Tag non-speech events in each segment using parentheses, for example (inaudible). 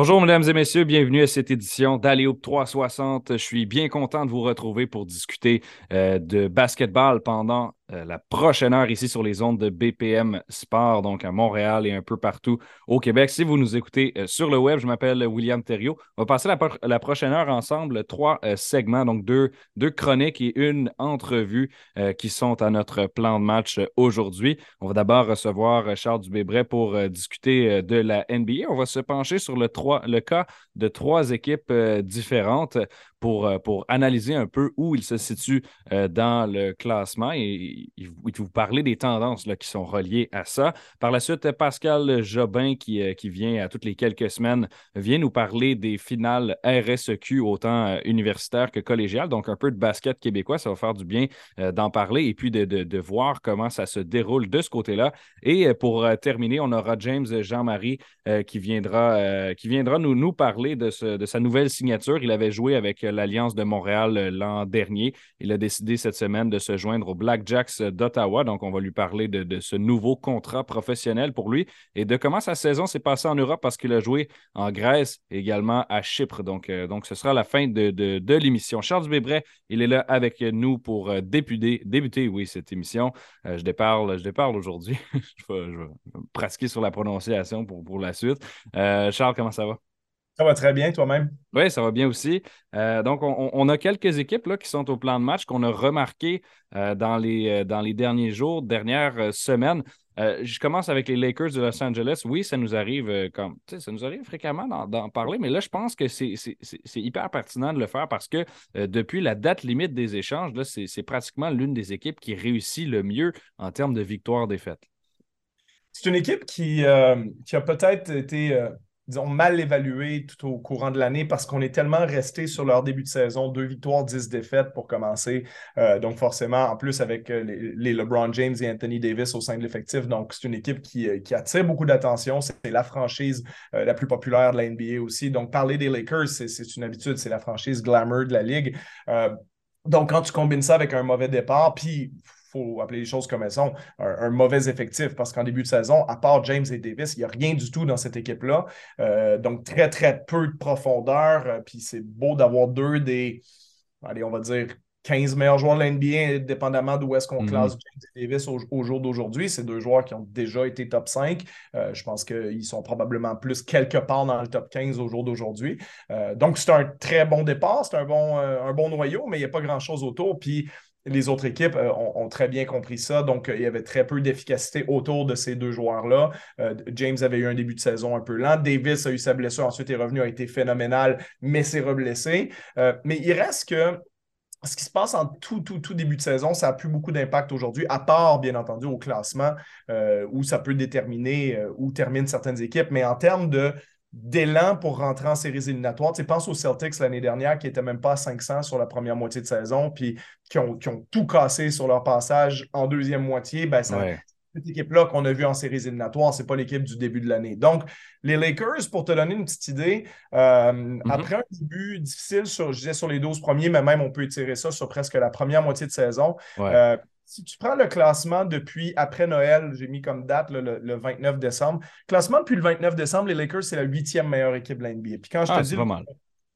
Bonjour, mesdames et messieurs, bienvenue à cette édition d'Aléoupe 360. Je suis bien content de vous retrouver pour discuter euh, de basketball pendant euh, la prochaine heure ici sur les ondes de BPM Sport, donc à Montréal et un peu partout au Québec. Si vous nous écoutez euh, sur le web, je m'appelle William Thériault. On va passer la, prochaine heure ensemble, trois euh, segments, donc deux, chroniques et une entrevue qui sont à notre plan de match aujourd'hui. On va d'abord recevoir Charles Dubébret pour discuter de la NBA. On va se pencher sur le cas de trois équipes différentes pour, euh, pour analyser un peu où il se situe euh, dans le classement et il, vous parler des tendances là, qui sont reliées à ça. Par la suite, Pascal Jobin, qui, euh, qui vient à toutes les quelques semaines, vient nous parler des finales RSEQ, autant universitaires que collégiales, donc un peu de basket québécois. Ça va faire du bien d'en parler et puis de, de, voir comment ça se déroule de ce côté-là. Et pour terminer, on aura James Jean-Marie qui viendra, qui viendra nous, nous parler de, ce, de sa nouvelle signature. Il avait joué avec l'Alliance de Montréal euh, l'an dernier. Il a décidé cette semaine de se joindre aux Blackjacks d'Ottawa. Donc, on va lui parler de, ce nouveau contrat professionnel pour lui et de comment sa saison s'est passée en Europe parce qu'il a joué en Grèce et également à Chypre. Donc, euh, donc ce sera la fin de, l'émission. Charles Dubébret, il est là avec nous pour euh, débuter, débuter oui, cette émission. je déparle, je déparle aujourd'hui. (laughs) je, vais, pratiquer sur la prononciation pour, pour la suite. Charles, comment ça va? Ça va très bien, toi-même? Oui, ça va bien aussi. Euh, donc, on, a quelques équipes là, qui sont au plan de match qu'on a remarqué euh, dans, les, euh, dans les derniers jours, dernières semaines. je commence avec les Lakers de Los Angeles. Oui, ça nous arrive comme ça nous arrive fréquemment d'en parler, mais là, je pense que c'est hyper pertinent de le faire parce que depuis la date limite des échanges, c'est pratiquement l'une des équipes qui réussit le mieux en termes de victoire-défaite. C'est une équipe qui, qui a peut-être été disons, mal évalué tout au courant de l'année parce qu'on est tellement resté sur leur début de saison, deux victoires, dix défaites pour commencer. Euh, donc, forcément, en plus avec euh, les, LeBron James et Anthony Davis au sein de l'effectif. Donc, c'est une équipe qui, euh, qui attire beaucoup d'attention. C'est la franchise la plus populaire de la NBA aussi. Donc, parler des Lakers, c'est une habitude. C'est la franchise glamour de la Ligue. donc, quand tu combines ça avec un mauvais départ, puis faut appeler les choses comme elles sont, un, mauvais effectif parce qu'en début de saison, à part James et Davis, il n'y a rien du tout dans cette équipe-là. Euh, donc, très, très peu de profondeur. Euh, puis c'est beau d'avoir deux des, allez, on va dire, 15 meilleurs joueurs de l'NBA, dépendamment d'où est-ce qu'on mhm. classe James et Davis au, jour d'aujourd'hui. C'est deux joueurs qui ont déjà été top 5. Euh, je pense qu'ils sont probablement plus quelque part dans le top 15 au jour d'aujourd'hui. donc, c'est un très bon départ, c'est un bon, un bon noyau, mais il n'y a pas grand-chose autour. Puis, les autres équipes euh, ont, très bien compris ça. Donc, euh, il y avait très peu d'efficacité autour de ces deux joueurs-là. Euh, James avait eu un début de saison un peu lent. Davis a eu sa blessure, ensuite est revenu, a été phénoménal, mais s'est reblessé. mais il reste que ce qui se passe en tout, tout, tout début de saison, ça n'a plus beaucoup d'impact aujourd'hui, à part, bien entendu, au classement, où ça peut déterminer où terminent certaines équipes. Mais en termes de d'élan pour rentrer en séries éliminatoires. Tu pense aux Celtics l'année dernière qui n'étaient même pas à 500 sur la première moitié de saison, puis qui ont, tout cassé sur leur passage en deuxième moitié. Ben, Cette équipe-là qu'on a vue en séries éliminatoires, ce n'est pas l'équipe du début de l'année. Donc, les Lakers, pour te donner une petite idée, euh, mm-hmm. après un début difficile, sur, je disais sur les 12 premiers, mais même on peut étirer ça sur presque la première moitié de saison. Euh, si tu prends le classement depuis après Noël, j'ai mis comme date le, 29 décembre. Classement depuis le 29 décembre, les Lakers, c'est la huitième meilleure équipe de la NBA. Puis quand je te ah, dis. Pas mal.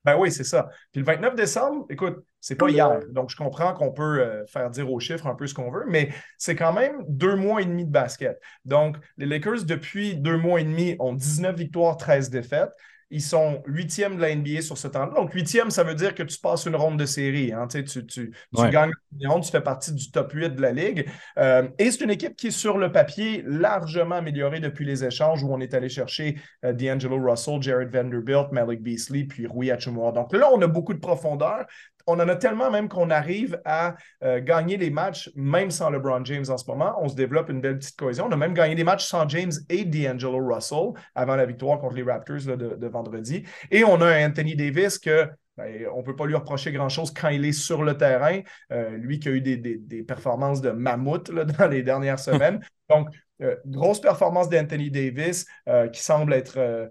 Ben oui, c'est ça. Puis le 29 décembre, écoute, c'est pas hier. Donc, je comprends qu'on peut euh, faire dire aux chiffres un peu ce qu'on veut, mais c'est quand même deux mois et demi de basket. Donc, les Lakers, depuis deux mois et demi, ont 19 victoires, 13 défaites. Ils sont huitièmes de la NBA sur ce temps-là. Donc, huitième, ça veut dire que tu passes une ronde de série. Hein. Tu, tu, tu, gagnes une ronde, tu fais partie du top 8 de la Ligue. Euh, et c'est une équipe qui est sur le papier largement améliorée depuis les échanges où on est allé chercher euh, D'Angelo Russell, Jared Vanderbilt, Malik Beasley, puis Rui Hachimura. Donc là, on a beaucoup de profondeur on en a tellement même qu'on arrive à euh, gagner les matchs même sans LeBron James en ce moment. On se développe une belle petite cohésion. On a même gagné des matchs sans James et D'Angelo Russell avant la victoire contre les Raptors de, vendredi. Et on a Anthony Davis que ben, on ne peut pas lui reprocher grand-chose quand il est sur le terrain. Euh, lui qui a eu des, performances de mammouth (laughs) dans les dernières semaines. Donc, grosse performance d'Anthony Davis qui semble être,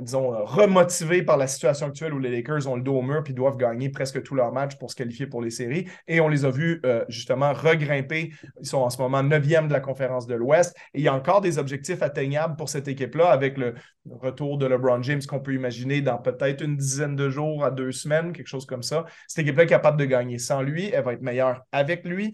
disons, remotivé par la situation actuelle où les Lakers ont le dos au mur puis doivent gagner presque tous leurs matchs pour se qualifier pour les séries. Et on les a vus justement regrimper. Ils sont en ce moment neuvième de la conférence de l'Ouest. Et il y a encore des objectifs atteignables pour cette équipe-là avec le retour de LeBron James qu'on peut imaginer dans peut-être une dizaine de jours à deux semaines, quelque chose comme ça. Cette équipe-là est capable de gagner sans lui. Elle va être meilleure avec lui.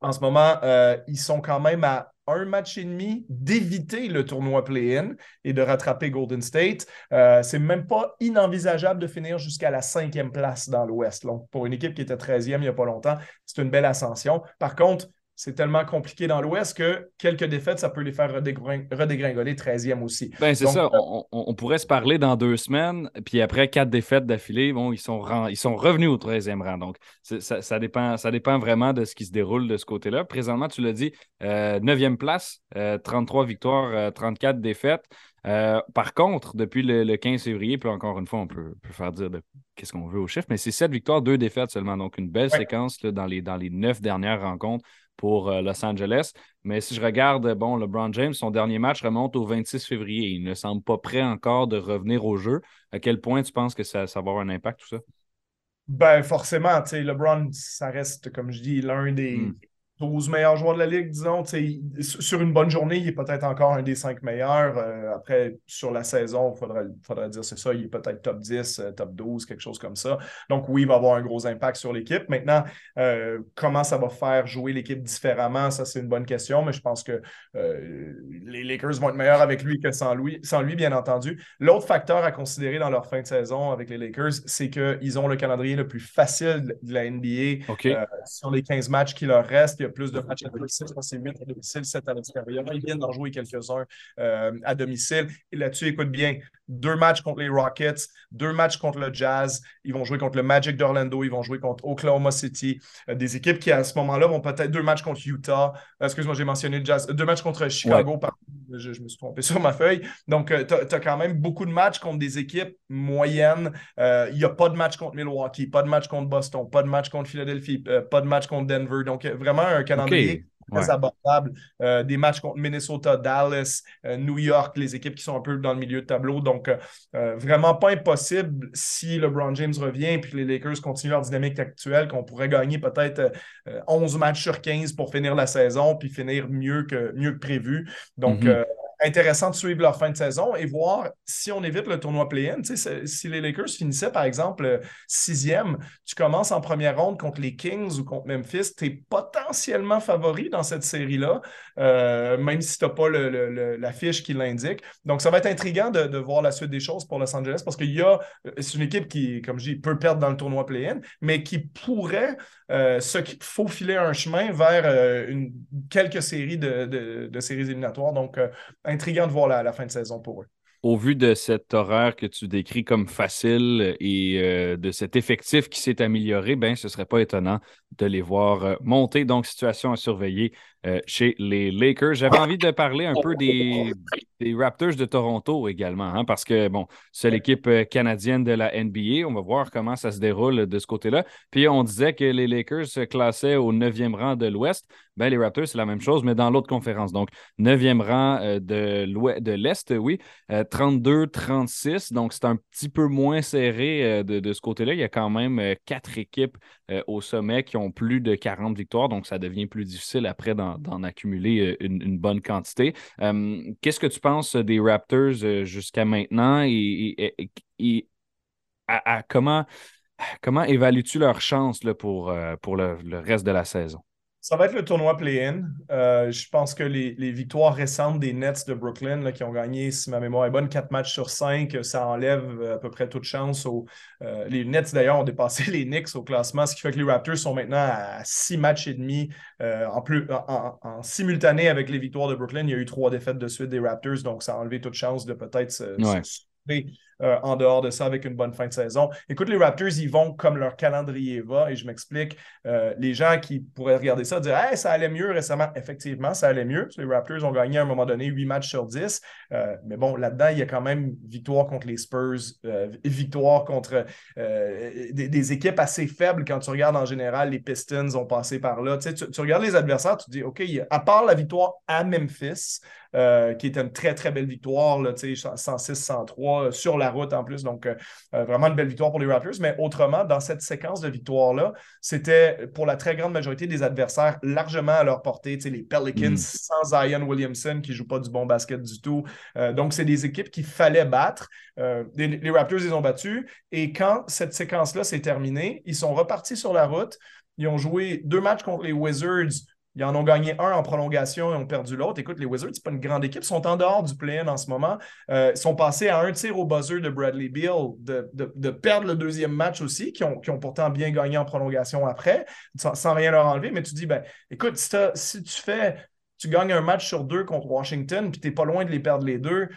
En ce moment, euh, ils sont quand même à un match et demi d'éviter le tournoi play-in et de rattraper Golden State. Euh, c'est même pas inenvisageable de finir jusqu'à la cinquième place dans l'Ouest. Donc, pour une équipe qui était 13e il n'y a pas longtemps, c'est une belle ascension. Par contre, c'est tellement compliqué dans l'Ouest que quelques défaites, ça peut les faire redégringoler 13e aussi. Ben, c'est ça. Euh, on, pourrait se parler dans deux semaines, puis après quatre défaites d'affilée, bon, ils sont, ils sont revenus au 13e rang. Donc, ça, dépend, ça dépend vraiment de ce qui se déroule de ce côté-là. Présentement, tu l'as dit, 9e euh, place, 33 euh, victoires, 34 défaites. Par contre, depuis le, 15 février, puis encore une fois, on peut, faire dire qu'est-ce qu'on veut au chiffre, mais c'est 7 victoires, 2 défaites seulement. Donc, une belle séquence dans, les, dans les 9 dernières rencontres pour euh, Los Angeles. Mais si je regarde, bon, LeBron James, son dernier match remonte au 26 février. Il ne semble pas prêt encore de revenir au jeu. À quel point tu penses que ça, ça va avoir un impact, tout ça? Ben, forcément, tu sais, LeBron, ça reste, comme je dis, l'un des, hmm. 12 meilleurs joueurs de la Ligue, disons. Sur une bonne journée, il est peut-être encore un des cinq meilleurs. Euh, après, sur la saison, il faudrait, faudrait, dire c'est ça, il est peut-être top 10, euh, top 12, quelque chose comme ça. Donc oui, il va avoir un gros impact sur l'équipe. Maintenant, euh, comment ça va faire jouer l'équipe différemment, ça c'est une bonne question, mais je pense que les Lakers vont être meilleurs avec lui que sans lui, sans lui bien entendu. L'autre facteur à considérer dans leur fin de saison avec les Lakers, c'est qu'ils ont le calendrier le plus facile de la NBA sur les 15 matchs qui leur restent plus de matchs à domicile. Je pense que c'est 8 à domicile, 7 à l'extérieur. Ils viennent d'en jouer quelques-uns euh, à domicile. Et là-dessus, écoute bien, deux matchs contre les Rockets, deux matchs contre le Jazz. Ils vont jouer contre le Magic d'Orlando, ils vont jouer contre Oklahoma City. Euh, des équipes qui, à ce moment-là, vont peut-être deux matchs contre Utah. Euh, excuse-moi, j'ai mentionné le Jazz. Deux matchs contre Chicago, je, me suis trompé (laughs) sur ma feuille. Donc, tu as, quand même beaucoup de matchs contre des équipes moyennes. Il n'y a pas de match contre Milwaukee, pas de match contre Boston, pas de match contre Philadelphie, pas de match contre Denver. Donc, vraiment un calendrier très abordable. Euh, des matchs contre Minnesota, Dallas, euh, New York, les équipes qui sont un peu dans le milieu de tableau. Donc, euh, vraiment pas impossible si LeBron James revient et que les Lakers continuent leur dynamique actuelle, qu'on pourrait gagner peut-être 11 matchs sur 15 pour finir la saison puis finir mieux que, mieux que prévu. Donc, mm-hmm intéressant de suivre leur fin de saison et voir si on évite le tournoi play-in. Si les Lakers finissaient, par exemple, sixième, tu commences en première ronde contre les Kings ou contre Memphis, tu es potentiellement favori dans cette série-là, euh, même si tu n'as pas la fiche qui l'indique. Donc, ça va être intriguant de, voir la suite des choses pour Los Angeles parce qu'il y a, c'est une équipe qui, comme je dis, peut perdre dans le tournoi play-in, mais qui pourrait euh, se faufiler un chemin vers euh, une, quelques séries de, séries éliminatoires. Donc, intriguant de voir la, la fin de saison pour eux au vu de cet horaire que tu décris comme facile et euh, de cet effectif qui s'est amélioré, ben, ce ne serait pas étonnant de les voir euh, monter. Donc, situation à surveiller euh, chez les Lakers. J'avais envie de parler un peu des, Raptors de Toronto également, hein, parce que, bon, c'est l'équipe canadienne de la NBA. On va voir comment ça se déroule de ce côté-là. Puis, on disait que les Lakers se classaient au neuvième rang de l'Ouest. Ben, les Raptors, c'est la même chose, mais dans l'autre conférence. Donc, neuvième rang de l'Est, oui. 32-36, donc c'est un petit peu moins serré de, ce côté-là. Il y a quand même quatre équipes au sommet qui ont plus de 40 victoires, donc ça devient plus difficile après d'en accumuler une, bonne quantité. Qu'est-ce que tu penses des Raptors jusqu'à maintenant? Et, comment, comment évalues-tu leur chance là, pour le reste de la saison? Ça va être le tournoi play-in. Euh, je pense que les, victoires récentes des Nets de Brooklyn, qui ont gagné, si ma mémoire est bonne, 4 matchs sur 5, ça enlève à peu près toute chance. Aux, euh, les Nets, d'ailleurs, ont dépassé (laughs) les Knicks au classement, ce qui fait que les Raptors sont maintenant à 6 matchs et demi. Euh, en, plus, en, simultané avec les victoires de Brooklyn, il y a eu trois défaites de suite des Raptors, donc ça a enlevé toute chance de peut-être se, euh, en dehors de ça avec une bonne fin de saison. Écoute, les Raptors, ils vont comme leur calendrier va, et je m'explique. Euh, les gens qui pourraient regarder ça dire Hey, ça allait mieux récemment. Effectivement, ça allait mieux. Les Raptors ont gagné à un moment donné 8 matchs sur 10. mais bon, là-dedans, il y a quand même victoire contre les Spurs, victoire contre des, équipes assez faibles quand tu regardes en général. Les Pistons ont passé par là. Tu, tu regardes les adversaires, tu te dis OK, à part la victoire à Memphis, euh, qui était une très, très belle victoire, 106-103 euh, sur la route en plus. Donc, euh, vraiment une belle victoire pour les Raptors. Mais autrement, dans cette séquence de victoires-là, c'était pour la très grande majorité des adversaires largement à leur portée. Les Pelicans mm. sans Zion Williamson qui ne joue pas du bon basket du tout. donc, c'est des équipes qu'il fallait battre. Les, les, Raptors, ils ont battu. Et quand cette séquence-là s'est terminée, ils sont repartis sur la route. Ils ont joué deux matchs contre les Wizards ils en ont gagné un en prolongation et ont perdu l'autre. Écoute, les Wizards, c'est pas une grande équipe. Ils sont en dehors du play-in en ce moment. Euh, ils sont passés à un tir au buzzer de Bradley Beal de, perdre le deuxième match aussi, qui ont, pourtant bien gagné en prolongation après, sans, rien leur enlever. Mais tu dis, ben, écoute, si, tu fais tu gagnes un match sur deux contre Washington, puis tu n'es pas loin de les perdre les deux,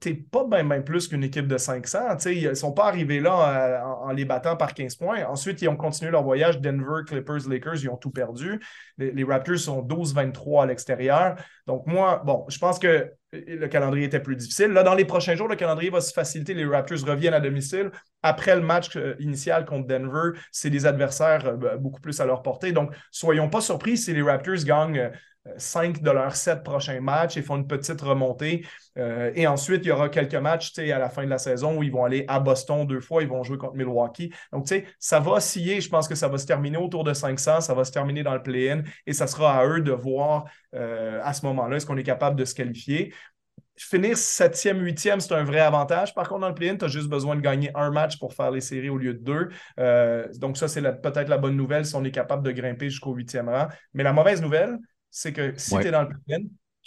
t'es pas bien plus qu'une équipe de 500. ils ne sont pas arrivés là euh, en, les battant par 15 points. Ensuite, ils ont continué leur voyage. Denver, Clippers, Lakers, ils ont tout perdu. Les, Raptors sont 12-23 à l'extérieur. Donc, moi, bon, je pense que le calendrier était plus difficile. Là, dans les prochains jours, le calendrier va se faciliter. Les Raptors reviennent à domicile. Après le match euh, initial contre Denver, c'est des adversaires beaucoup plus à leur portée. Donc, soyons pas surpris si les Raptors gagnent 5 de leurs 7 prochains matchs et font une petite remontée. Euh, et ensuite, il y aura quelques matchs à la fin de la saison où ils vont aller à Boston deux fois, ils vont jouer contre Milwaukee. Donc, tu sais, ça va osciller. Je pense que ça va se terminer autour de 500, ça va se terminer dans le play-in et ça sera à eux de voir euh, à ce moment-là? Est-ce qu'on est capable de se qualifier? Finir septième, huitième, c'est un vrai avantage. Par contre, dans le play-in, tu as juste besoin de gagner un match pour faire les séries au lieu de deux. Euh, donc, ça, c'est peut-être la bonne nouvelle si on est capable de grimper jusqu'au huitième rang. Mais la mauvaise nouvelle, c'est que si tu es dans le play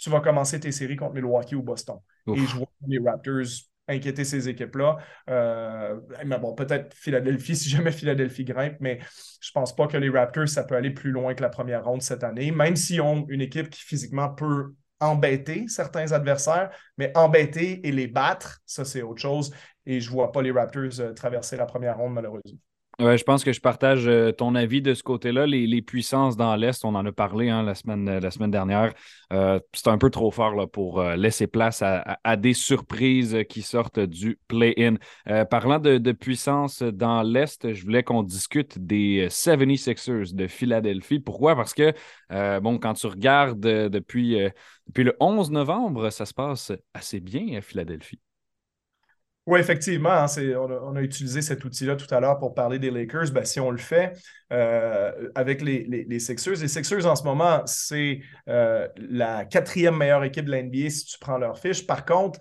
tu vas commencer tes séries contre Milwaukee ou Boston. Et je vois les Raptors inquiéter ces équipes-là. Euh, mais bon, peut-être Philadelphie, (laughs) si jamais Philadelphie grimpe, mais je ne pense pas que les Raptors, ça peut aller plus loin que la première ronde cette année, même s'ils ont une équipe qui physiquement peut embêter certains adversaires, mais embêter et les battre, ça c'est autre chose. Et je ne vois pas les Raptors euh, traverser la première ronde, malheureusement. Ouais, je pense que je partage euh, ton avis de ce côté-là. Les, puissances dans l'Est, on en a parlé hein, la, semaine, la semaine dernière. Euh, c'est un peu trop fort là, pour euh, laisser place à, des surprises qui sortent du play-in. parlant de, de, puissance dans l'Est, je voulais qu'on discute des 76ers de Philadelphie. Pourquoi? Parce que, bon, quand tu regardes depuis, depuis le 11 novembre, ça se passe assez bien à Philadelphie. Oui, effectivement, hein, on, a, utilisé cet outil-là tout à l'heure pour parler des Lakers. Ben, si on le fait euh, avec les, les, Sixers, les Sixers en ce moment, c'est euh, la quatrième meilleure équipe de l'NBA si tu prends leur fiche. Par contre,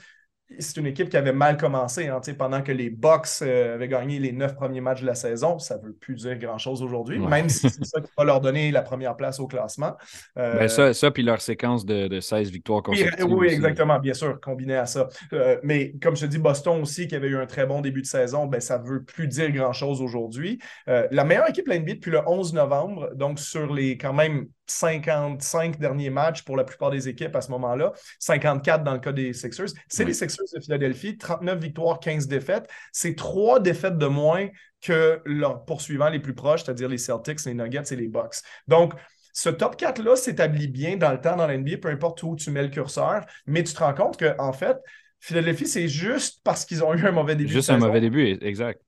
c'est une équipe qui avait mal commencé. Hein, pendant que les Bucks euh, avaient gagné les neuf premiers matchs de la saison, ça ne veut plus dire grand-chose aujourd'hui, même si c'est ça qui va leur donner la première place au classement. Euh, ben ça, ça, puis leur séquence de, 16 victoires consécutives. Oui, exactement, bien sûr, combiné à ça. Euh, mais comme je te dis, Boston aussi, qui avait eu un très bon début de saison, ben, ça ne veut plus dire grand-chose aujourd'hui. la meilleure équipe de depuis le 11 novembre, donc sur les quand même 55 derniers matchs pour la plupart des équipes à ce moment-là, 54 dans le cas des Sixers. C'est les Sixers de Philadelphie, 39 victoires, 15 défaites. C'est trois défaites de moins que leurs poursuivants les plus proches, c'est-à-dire les Celtics, les Nuggets et les Bucks. Donc, ce top 4-là s'établit bien dans le temps dans l'NBA, peu importe où tu mets le curseur, mais tu te rends compte qu'en en fait, Philadelphie, c'est juste parce qu'ils ont eu un mauvais début. Juste un mauvais début, exact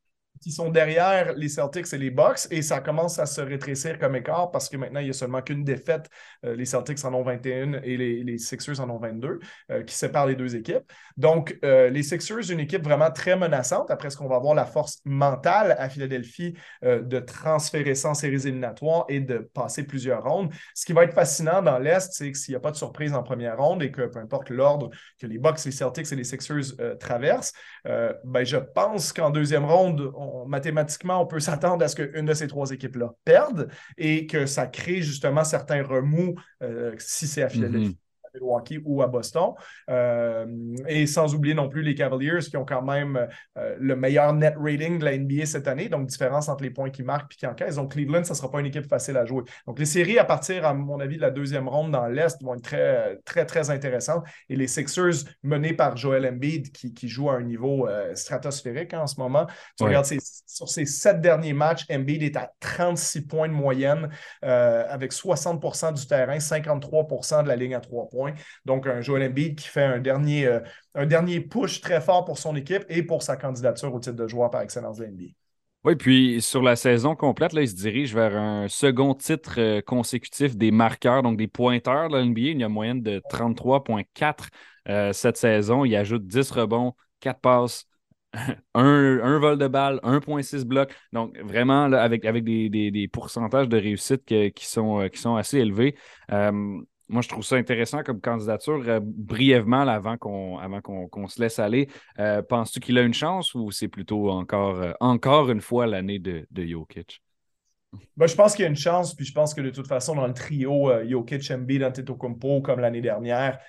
qui sont derrière les Celtics et les Bucks et ça commence à se rétrécir comme écart parce que maintenant, il n'y a seulement qu'une défaite. Euh, les Celtics en ont 21 et les, Sixers en ont 22 euh, qui séparent les deux équipes. Donc, euh, les Sixers, une équipe vraiment très menaçante. Après ce qu'on va avoir la force mentale à Philadelphie de transférer sans séries éliminatoires et de passer plusieurs rondes. Ce qui va être fascinant dans l'Est, c'est que s'il n'y a pas de surprise en première ronde et que peu importe l'ordre que les Bucks, les Celtics et les Sixers traversent, ben, je pense qu'en deuxième ronde, mathématiquement, on peut s'attendre à ce qu'une de ces trois équipes-là perde et que ça crée justement certains remous euh, si c'est à Philadelphie. Milwaukee ou à Boston. et sans oublier non plus les Cavaliers qui ont quand même le meilleur net rating de la NBA cette année, donc différence entre les points qui marquent et qui encaissent. Donc Cleveland, ça ne sera pas une équipe facile à jouer. Donc les séries à partir, à mon avis, de la deuxième ronde dans l'Est vont être très, très, très intéressantes. Et les Sixers menés par Joel Embiid qui, qui joue à un niveau stratosphérique hein, en ce moment. Tu regardes sur ces sept derniers matchs, Embiid est à 36 points de moyenne euh, avec 60% du terrain, 53% de la ligne à trois points. Donc, un Joel Embiid qui fait un dernier, euh, un dernier push très fort pour son équipe et pour sa candidature au titre de joueur par excellence de NBA. Oui, puis sur la saison complète, là, il se dirige vers un second titre euh, consécutif des marqueurs, donc des pointeurs de la NBA. Il y a une moyenne de 33,4 cette saison. Il ajoute 10 rebonds, 4 passes, (laughs) un, vol de balle, 1,6 blocs. Donc, vraiment, avec, avec des, pourcentages de réussite qui, sont, euh, qui sont assez élevés. Euh, moi, je trouve ça intéressant comme candidature. Euh, brièvement, avant qu'on se laisse aller, penses-tu qu'il a une chance ou c'est plutôt encore, encore une fois l'année de, de Jokic? Ben, je pense qu'il y a une chance, puis je pense que de toute façon, dans le trio euh, Jokic, Embiid, Antetokounmpo, comme l'année dernière,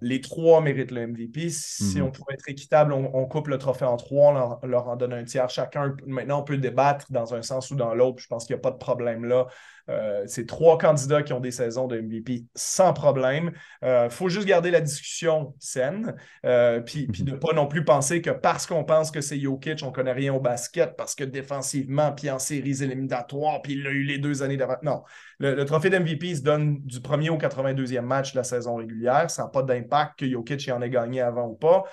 les trois méritent le MVP. Si mhm. on pourrait être équitable, on, coupe le trophée en trois, on leur, en donne un tiers chacun. Maintenant, on peut débattre dans un sens ou dans l'autre. Je pense qu'il n'y a pas de problème là. Euh, c'est trois candidats qui ont des saisons de MVP sans problème. Il euh, faut juste garder la discussion saine, euh, puis, puis ne pas non plus penser que parce qu'on pense que c'est Jokic, on ne connaît rien au basket, parce que défensivement, puis en séries éliminatoires, puis il a eu les deux années d'avant. Non, le, trophée d'MVP se donne du premier au 82e match de la saison régulière. Ça n'a pas d'impact que Jokic y en ait gagné avant ou pas.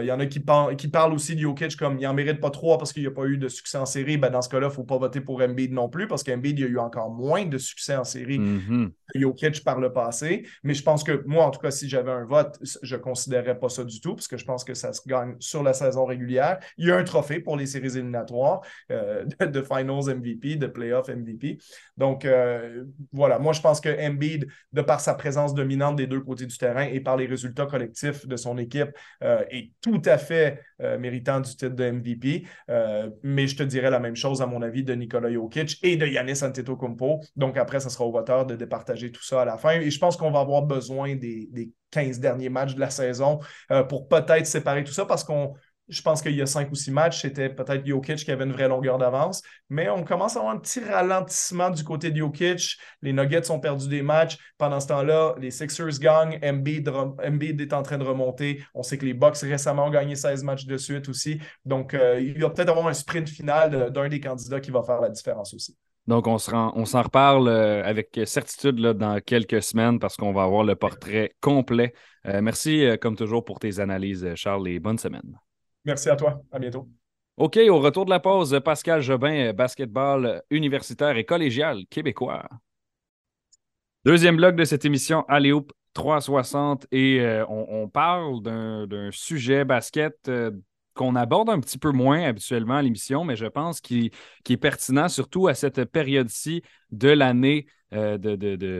Il y en a qui, qui, parlent aussi de Jokic comme il n'en mérite pas trois parce qu'il n'y a pas eu de succès en série. Ben, dans ce cas-là, il ne faut pas voter pour Embiid non plus parce qu'Embiid a eu encore moins de succès en série mm-hmm. que Jokic par le passé. Mais je pense que moi, en tout cas, si j'avais un vote, je ne considérerais pas ça du tout, parce que je pense que ça se gagne sur la saison régulière. Il y a un trophée pour les séries éliminatoires euh, de, Finals MVP, de Playoff MVP. Donc, euh, voilà, moi, je pense que Embiid, de par sa présence dominante des deux côtés du terrain et par les résultats collectifs de son équipe, euh, est tout à fait méritant du titre de MVP. mais je te dirais la même chose, à mon avis, de Nikola Jokic et de Yanis Antetokounmpo. Donc après, ce sera au voteur de départager tout ça à la fin. Et je pense qu'on va avoir besoin des, 15 derniers matchs de la saison euh, pour peut-être séparer tout ça parce qu'on. Je pense qu'il y a cinq ou six matchs, c'était peut-être Jokic qui avait une vraie longueur d'avance, mais on commence à avoir un petit ralentissement du côté de Jokic. Les Nuggets ont perdu des matchs. Pendant ce temps-là, les Sixers gagnent. Embiid, est en train de remonter. On sait que les Bucks récemment ont gagné 16 matchs de suite aussi. Donc, euh, il va peut-être avoir un sprint final d'un des candidats qui va faire la différence aussi. Donc, on, s'en reparle euh, avec certitude dans quelques semaines parce qu'on va avoir le portrait complet. Euh, merci, euh, comme toujours, pour tes analyses, Charles, et bonne semaine. Merci à toi. À bientôt. OK, au retour de la pause, Pascal Jobin, basketball universitaire et collégial québécois. Deuxième bloc de cette émission, Aléoup 360, et on, on, parle d'un sujet basket qu'on aborde un petit peu moins habituellement à l'émission, mais je pense qu'il est pertinent surtout à cette période-ci de l'année euh,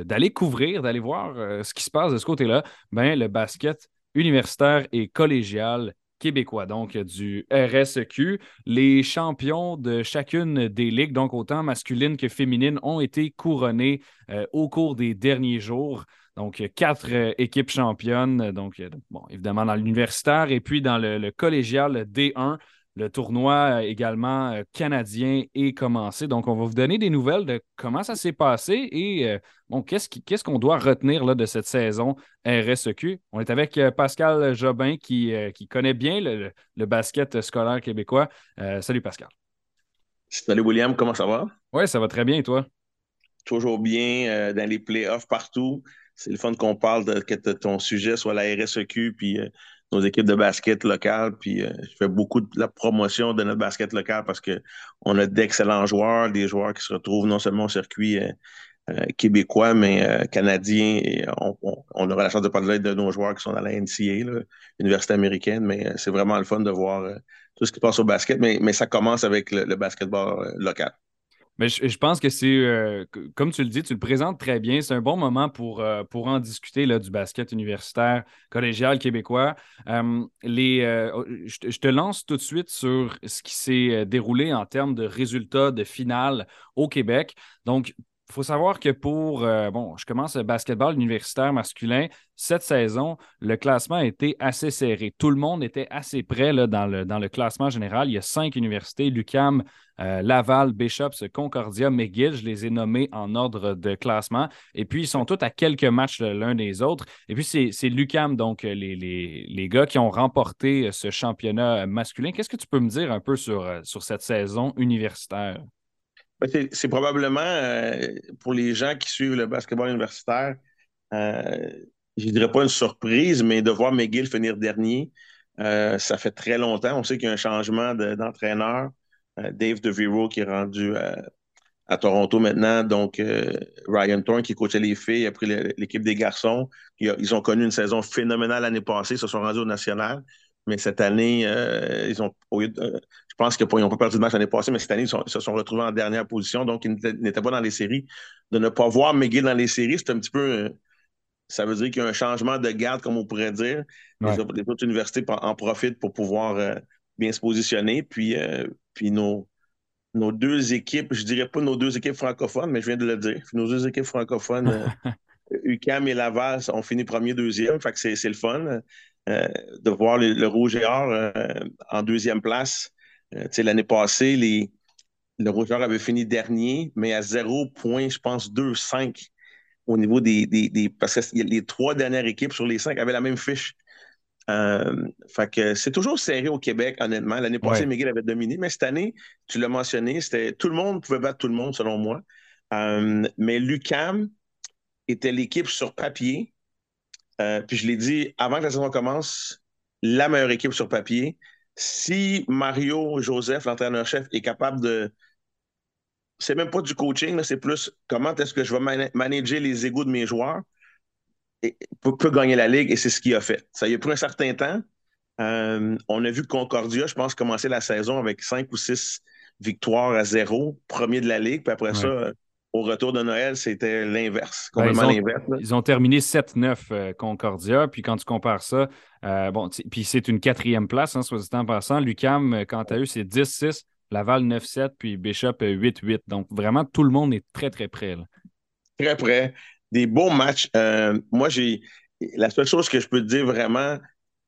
d'aller couvrir, d'aller voir euh, ce qui se passe de ce côté-là. Ben, le basket universitaire et collégial québécois, donc du RSEQ. Les champions de chacune des ligues, donc autant masculines que féminines, ont été couronnés euh, au cours des derniers jours. Donc, quatre euh, équipes championnes. Donc, euh, évidemment, dans l'universitaire et puis dans le, collégial D1. Le tournoi euh, également canadien est commencé. Donc, on va vous donner des nouvelles de comment ça s'est passé et bon, qu'est-ce qu'on doit retenir là, de cette saison RSEQ. On est avec Pascal Jobin qui, qui connaît bien le, basket scolaire québécois. salut Pascal. Salut William, comment ça va? Oui, ça va très bien et toi? Toujours bien dans les playoffs partout c'est le fun qu'on parle de que ton sujet soit la RSEQ, puis euh, nos équipes de basket locales. Puis euh, je fais beaucoup de la promotion de notre basket local parce qu'on a d'excellents joueurs, des joueurs qui se retrouvent non seulement au circuit euh, québécois, mais canadien. Et on, aura la chance de parler de nos joueurs qui sont dans la NCA, l'université américaine, mais c'est vraiment le fun de voir tout ce qui passe au basket. Mais, ça commence avec le basketball local. Mais je, pense que c'est, euh, comme tu le dis, tu le présentes très bien. C'est un bon moment pour, euh, pour en discuter là, du basket universitaire collégial québécois. Euh, les, oh, je, te lance tout de suite sur ce qui s'est déroulé en termes de résultats de finale au Québec. Donc, faut savoir que pour, euh, bon, je commence le basketball universitaire masculin. Cette saison, le classement a été assez serré. Tout le monde était assez près dans, le, classement général. Il y a cinq universités, l'UCAM, euh, Laval, Bishops, Concordia, McGill. Je les ai nommés en ordre de classement. Et puis, ils sont tous à quelques matchs l'un des autres. Et puis, c'est l'UCAM, donc les, les, gars qui ont remporté ce championnat masculin. Qu'est-ce que tu peux me dire un peu sur cette saison universitaire? Ben, c'est probablement euh, pour les gens qui suivent le basketball universitaire, euh, je ne dirais pas une surprise, mais de voir McGill finir dernier, euh, ça fait très longtemps. On sait qu'il y a un changement d'entraîneur. Dave DeViro qui est rendu à Toronto maintenant. Donc, Ryan Thorne qui coachait les filles, a pris l'équipe des garçons. Ils ont connu une saison phénoménale l'année passée, se sont rendus au national. Mais cette année, ils ont, euh, je pense qu'ils n'ont pas perdu de match l'année passée, mais cette année, ils, se sont retrouvés en dernière position, donc ils n'étaient pas dans les séries. De ne pas voir McGill dans les séries, c'est un petit peu. Euh, ça veut dire qu'il y a un changement de garde, comme on pourrait dire. Les, autres universités en profitent pour pouvoir bien se positionner. Puis, puis nos, nos deux équipes, je dirais pas nos deux équipes francophones, mais je viens de le dire. Nos deux équipes francophones, (laughs) UCAM et Laval, ont fini premier, deuxième. Fait que c'est le fun. Euh, de voir le, Rouge et Or euh, en deuxième place. Euh, l'année passée, les, le Rouge et Or avait fini dernier, mais à 0 point, je pense, 2-5 au niveau des, des, Parce que les trois dernières équipes sur les cinq avaient la même fiche. fait que c'est toujours serré au Québec, honnêtement. L'année passée, Miguel avait dominé, mais cette année, tu l'as mentionné, c'était tout le monde pouvait battre tout le monde, selon moi. mais Lucam était l'équipe sur papier euh, puis je l'ai dit avant que la saison commence, la meilleure équipe sur papier. Si Mario Joseph, l'entraîneur-chef, est capable de. C'est même pas du coaching, c'est plus comment est-ce que je vais manager les égouts de mes joueurs et peut, gagner la ligue, et c'est ce qu'il a fait. Ça y a pris un certain temps. Euh, on a vu Concordia, je pense, commencer la saison avec cinq ou six victoires à zéro, premier de la ligue, puis après ça, au retour de Noël, c'était l'inverse, ben, complètement l'inverse. Ils ont terminé 7-9 euh, Concordia, puis quand tu compares ça, euh, bon, puis c'est une quatrième place, hein, soit dit en passant. Lucam, euh, quant à eux, c'est 10-6, Laval 9-7, puis Bishop 8-8. Donc vraiment, tout le monde est très, très près. Très près. Des beaux matchs. moi, j'ai. La seule chose que je peux te dire vraiment,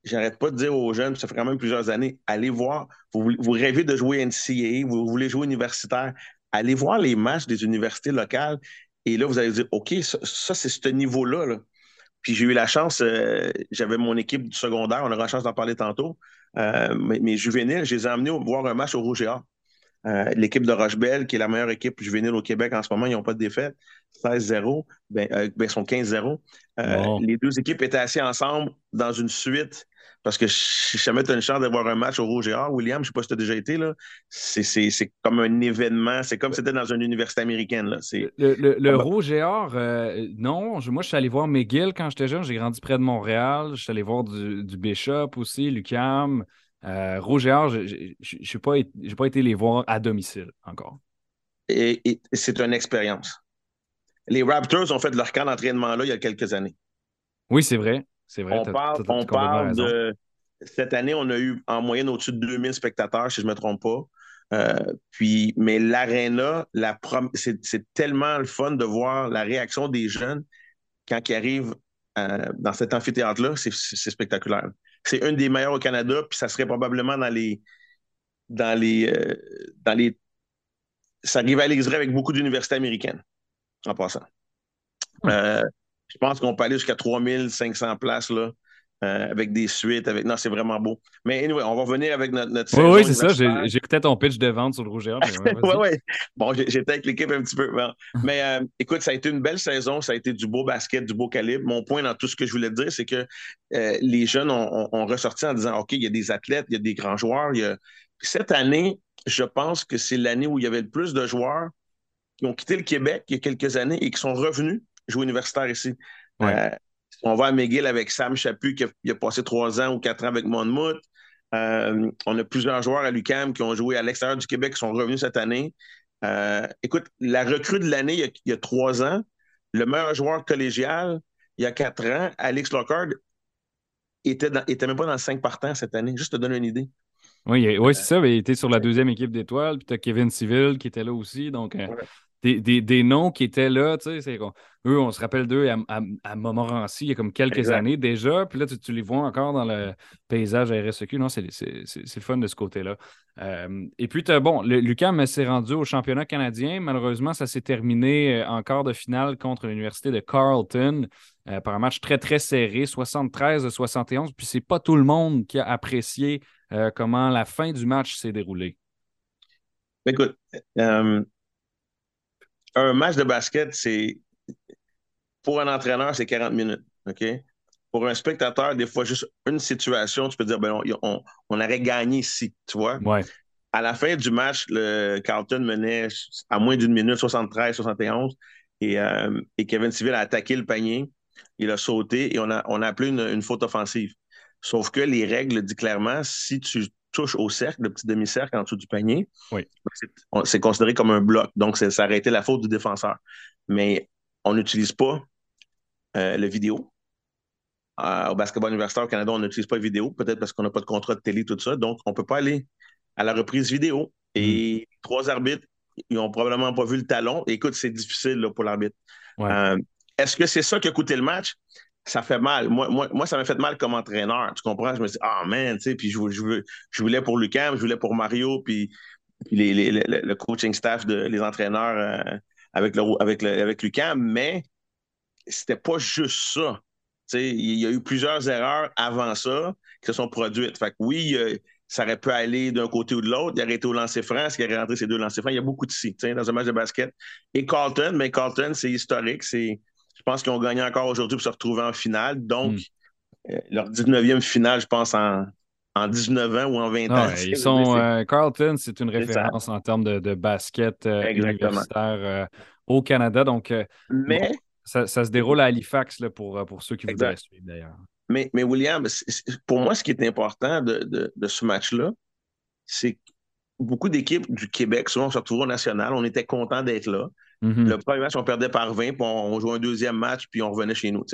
j'arrête pas de dire aux jeunes, ça fait quand même plusieurs années, allez voir, vous, vous rêvez de jouer NCAA, vous voulez jouer universitaire, allez voir les matchs des universités locales et là, vous allez dire, OK, ça, c'est ce niveau-là. Puis j'ai eu la chance, euh, j'avais mon équipe du secondaire, on aura la chance d'en parler tantôt. Euh, mes, juvéniles, je les ai amenés voir un match au Rouge et euh, L'équipe de Rochebelle, qui est la meilleure équipe juvénile au Québec en ce moment, ils n'ont pas de défaite. 16-0, ben, ben, ils sont 15-0. Les deux équipes étaient assis ensemble dans une suite parce que si jamais tu as une chance d'avoir un match au Rouge et Or, William, je ne sais pas si tu as déjà été, là, c'est comme un événement. C'est comme si c'était dans une université américaine. Là. Le, le, Rouge et Or, euh, non. moi, je suis allé voir McGill quand j'étais jeune. J'ai grandi près de Montréal. Je suis allé voir du, du Bishop aussi, Lucam. Euh, Rouge et Or, je n'ai pas, pas été les voir à domicile encore. Et, c'est une expérience. Les Raptors ont fait leur camp d'entraînement là il y a quelques années. Oui, c'est vrai. C'est vrai. On parle, de. Cette année, on a eu en moyenne au-dessus de 2000 spectateurs, si je ne me trompe pas. Euh, puis, mais l'aréna, la c'est tellement le fun de voir la réaction des jeunes quand ils arrivent euh, dans cet amphithéâtre-là. C'est spectaculaire. C'est une des meilleures au Canada, puis ça serait probablement dans les. Dans les, euh, dans les ça rivaliserait avec beaucoup d'universités américaines, en passant. Je pense qu'on peut aller jusqu'à 3500 places là, euh, avec des suites. Avec... Non, c'est vraiment beau. Mais anyway, on va revenir avec notre, notre Oui, oui c'est ça. Écouté ton pitch de vente sur le Rouge Oui, oui. (laughs) Bon, j'étais avec l'équipe un petit peu. Mais euh, écoute, ça a été une belle saison. Ça a été du beau basket, du beau calibre. Mon point dans tout ce que je voulais te dire, c'est que euh, les jeunes ont, ressorti en disant OK, il y a des athlètes, il y a des grands joueurs. Cette année, je pense que c'est l'année où il y avait le plus de joueurs qui ont quitté le Québec il y a quelques années et qui sont revenus jouer universitaire ici. Euh, on va à McGill avec Sam Chaput qui a, passé trois ans ou quatre ans avec Monmouth. Euh, on a plusieurs joueurs à l'UCAM qui ont joué à l'extérieur du Québec qui sont revenus cette année. Euh, écoute, la recrue de l'année, il, y a trois ans, le meilleur joueur collégial, il y a quatre ans, Alex Lockhart, était, était même pas dans le 5 partants cette année, juste te donner une idée. Oui, oui c'est ça, il était sur la deuxième équipe d'étoiles, puis tu as Kevin Civil qui était là aussi, donc des, noms qui étaient là, tu sais, eux, on se rappelle d'eux à, Montmorency il y a comme quelques années déjà, puis là, tu, les vois encore dans le paysage RSEQ. Non, c'est le fun de ce côté-là. Euh, et puis, bon, le, Lucam s'est rendu au championnat canadien. Malheureusement, ça s'est terminé euh, en quart de finale contre l'Université de Carleton euh, par un match très, très serré, 73-71. Puis, c'est pas tout le monde qui a apprécié comment la fin du match s'est déroulée. Écoute, un match de basket, c'est pour un entraîneur, c'est 40 minutes. OK? Pour un spectateur, des fois, juste une situation, tu peux dire, ben, on, on, aurait gagné ici, tu vois? Ouais. À la fin du match, le Carlton menait à moins d'une minute, 73-71, et, euh, et, Kevin Civil a attaqué le panier, il a sauté et on a, on a appelé une, une faute offensive. Sauf que les règles disent clairement, si tu touches au cercle, le petit demi-cercle en dessous du panier, oui. c'est considéré comme un bloc. Donc, ça aurait été la faute du défenseur. Mais on n'utilise pas euh, le vidéo. Euh, au basketball universitaire au Canada, on n'utilise pas le vidéo, peut-être parce qu'on n'a pas de contrat de télé, tout ça. Donc, on ne peut pas aller à la reprise vidéo. Et mm. trois arbitres, ils n'ont probablement pas vu le talon. écoute, c'est difficile pour l'arbitre. Euh, est-ce que c'est ça qui a coûté le match? Ça fait mal. Moi, moi, moi ça m'a fait mal comme entraîneur. Tu comprends? Je me dit, ah man, tu sais, puis je, je, je, voulais pour Lucam, je voulais pour Mario, puis, les, les, le coaching staff, de, les entraîneurs euh, avec, le, avec, le, avec Lucam, mais c'était pas juste ça. Tu sais, il y a eu plusieurs erreurs avant ça qui se sont produites. Fait que oui, ça aurait pu aller d'un côté ou de l'autre. Il aurait été au lancer franc, ce qui aurait rentré ces deux lancers francs. Il y a beaucoup de si, dans un match de basket. Et Carlton, mais Carlton, c'est historique, c'est je pense qu'ils ont gagné encore aujourd'hui pour se retrouver en finale. Donc, hmm. euh, leur 19e finale, je pense, en, en 19 ans ou en 20 ah ans. ils sont, euh, Carlton, c'est une référence en termes de, basket euh, universitaire au Canada. Donc, mais, ça, se déroule à Halifax là, pour, pour ceux qui voudraient suivre d'ailleurs. Mais, mais William, pour moi, ce qui est important de, de ce match-là, c'est que beaucoup d'équipes du Québec, souvent, on se retrouve au national. On était content d'être là. Mm-hmm. Le premier match, on perdait par 20, puis on, jouait un deuxième match, puis on revenait chez nous.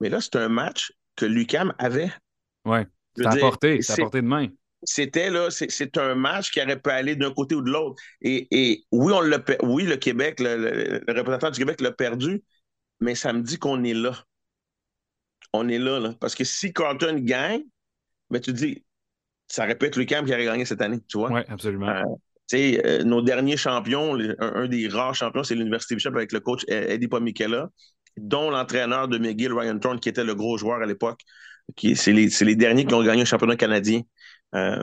Mais là, c'est un match que Lucam avait. Oui, c'est apporté, c'est porté de main. C'était là, c'est un match qui aurait pu aller d'un côté ou de l'autre. Et, oui, on oui, le Québec, le, représentant du Québec l'a perdu, mais ça me dit qu'on est là. On est là, là. Parce que si Carlton gagne, mais ben, tu dis, ça aurait pu être Lucam qui aurait gagné cette année, tu vois? Oui, absolument. Euh, euh, nos derniers champions, un, des rares champions, c'est l'Université Bishop avec le coach Eddie Pomikela, dont l'entraîneur de McGill, Ryan Thorne, qui était le gros joueur à l'époque. C'est les, derniers qui ont gagné un championnat canadien euh,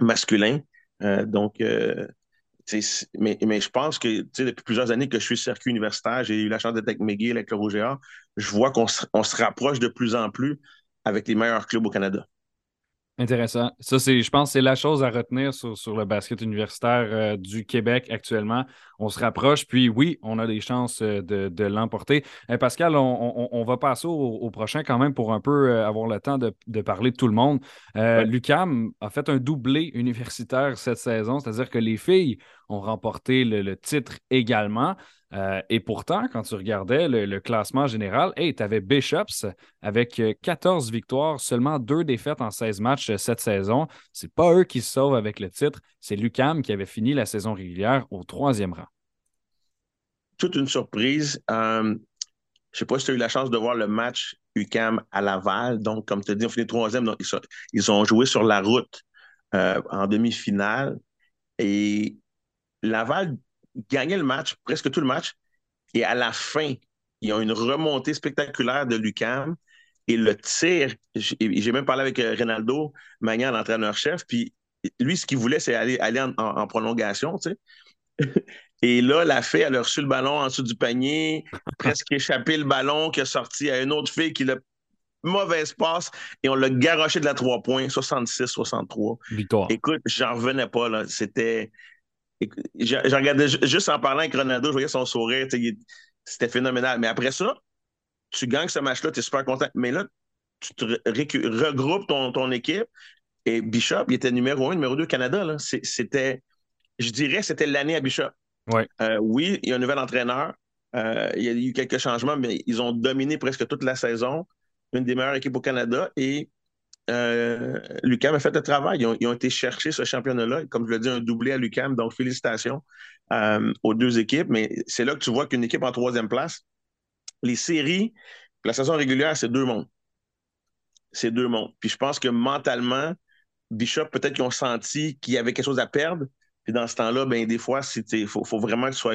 masculin. Euh, donc, mais, je pense que depuis plusieurs années que je suis circuit universitaire, j'ai eu la chance d'être avec McGill, avec le Rouge je vois qu'on se rapproche de plus en plus avec les meilleurs clubs au Canada. Intéressant. Ça, c'est, je pense que c'est la chose à retenir sur, le basket universitaire euh, du Québec actuellement. On se rapproche, puis oui, on a des chances euh, de, l'emporter. Euh, Pascal, on, va passer au, prochain quand même pour un peu avoir le temps de, parler de tout le monde. Lucam a fait un doublé universitaire cette saison, c'est-à-dire que les filles ont remporté le titre également. Euh, et pourtant, quand tu regardais le, classement général, tu avais Bishops avec 14 euh, victoires, seulement deux défaites en 16 matchs euh, cette saison. C'est pas eux qui se sauvent avec le titre, c'est Lucam qui avait fini la saison régulière au troisième rang. Toute une surprise. je ne sais pas si tu as eu la chance de voir le match UCAM à Laval. Donc, comme tu as dit, on finit troisième. Ils, ont joué sur la route en demi-finale. Et Laval gagné le match, presque tout le match. Et à la fin, il y a une remontée spectaculaire de Lucam. Et le tir, j'ai même parlé avec euh, Ronaldo Magnan, l'entraîneur-chef, puis lui, ce qu'il voulait, c'est aller, aller en, prolongation, tu sais. (laughs) Et là, la fille, elle a reçu le ballon en dessous du panier, (laughs) presque échappé le ballon qui a sorti à une autre fille qui l'a mauvaise passe et on l'a garoché de la trois points, 66-63. Victoire. Écoute, j'en revenais pas, là. C'était je, regardais juste en parlant avec Ronaldo, je voyais son sourire, c'était phénoménal. Mais après ça, tu gagnes ce match-là, tu es super content. Mais là, tu te regroupes ton, ton équipe et Bishop, il était numéro un, numéro deux Canada. C'était, je dirais, c'était l'année à Bishop. Euh, oui, il y a un nouvel entraîneur. Euh, il y a eu quelques changements, mais ils ont dominé presque toute la saison. Une des meilleures équipes au Canada. Et euh, Lucam a fait le travail. Ils ont, été chercher ce championnat-là. Comme je l'ai dit, un doublé à Lucam. Donc, félicitations euh, aux deux équipes. Mais c'est là que tu vois qu'une équipe en troisième place, les séries, la saison régulière, c'est deux mondes. C'est deux mondes. Puis je pense que mentalement, Bishop, peut-être qu'ils ont senti qu'il y avait quelque chose à perdre. Puis dans ce temps-là, ben, des fois, il faut, faut, vraiment que tu sois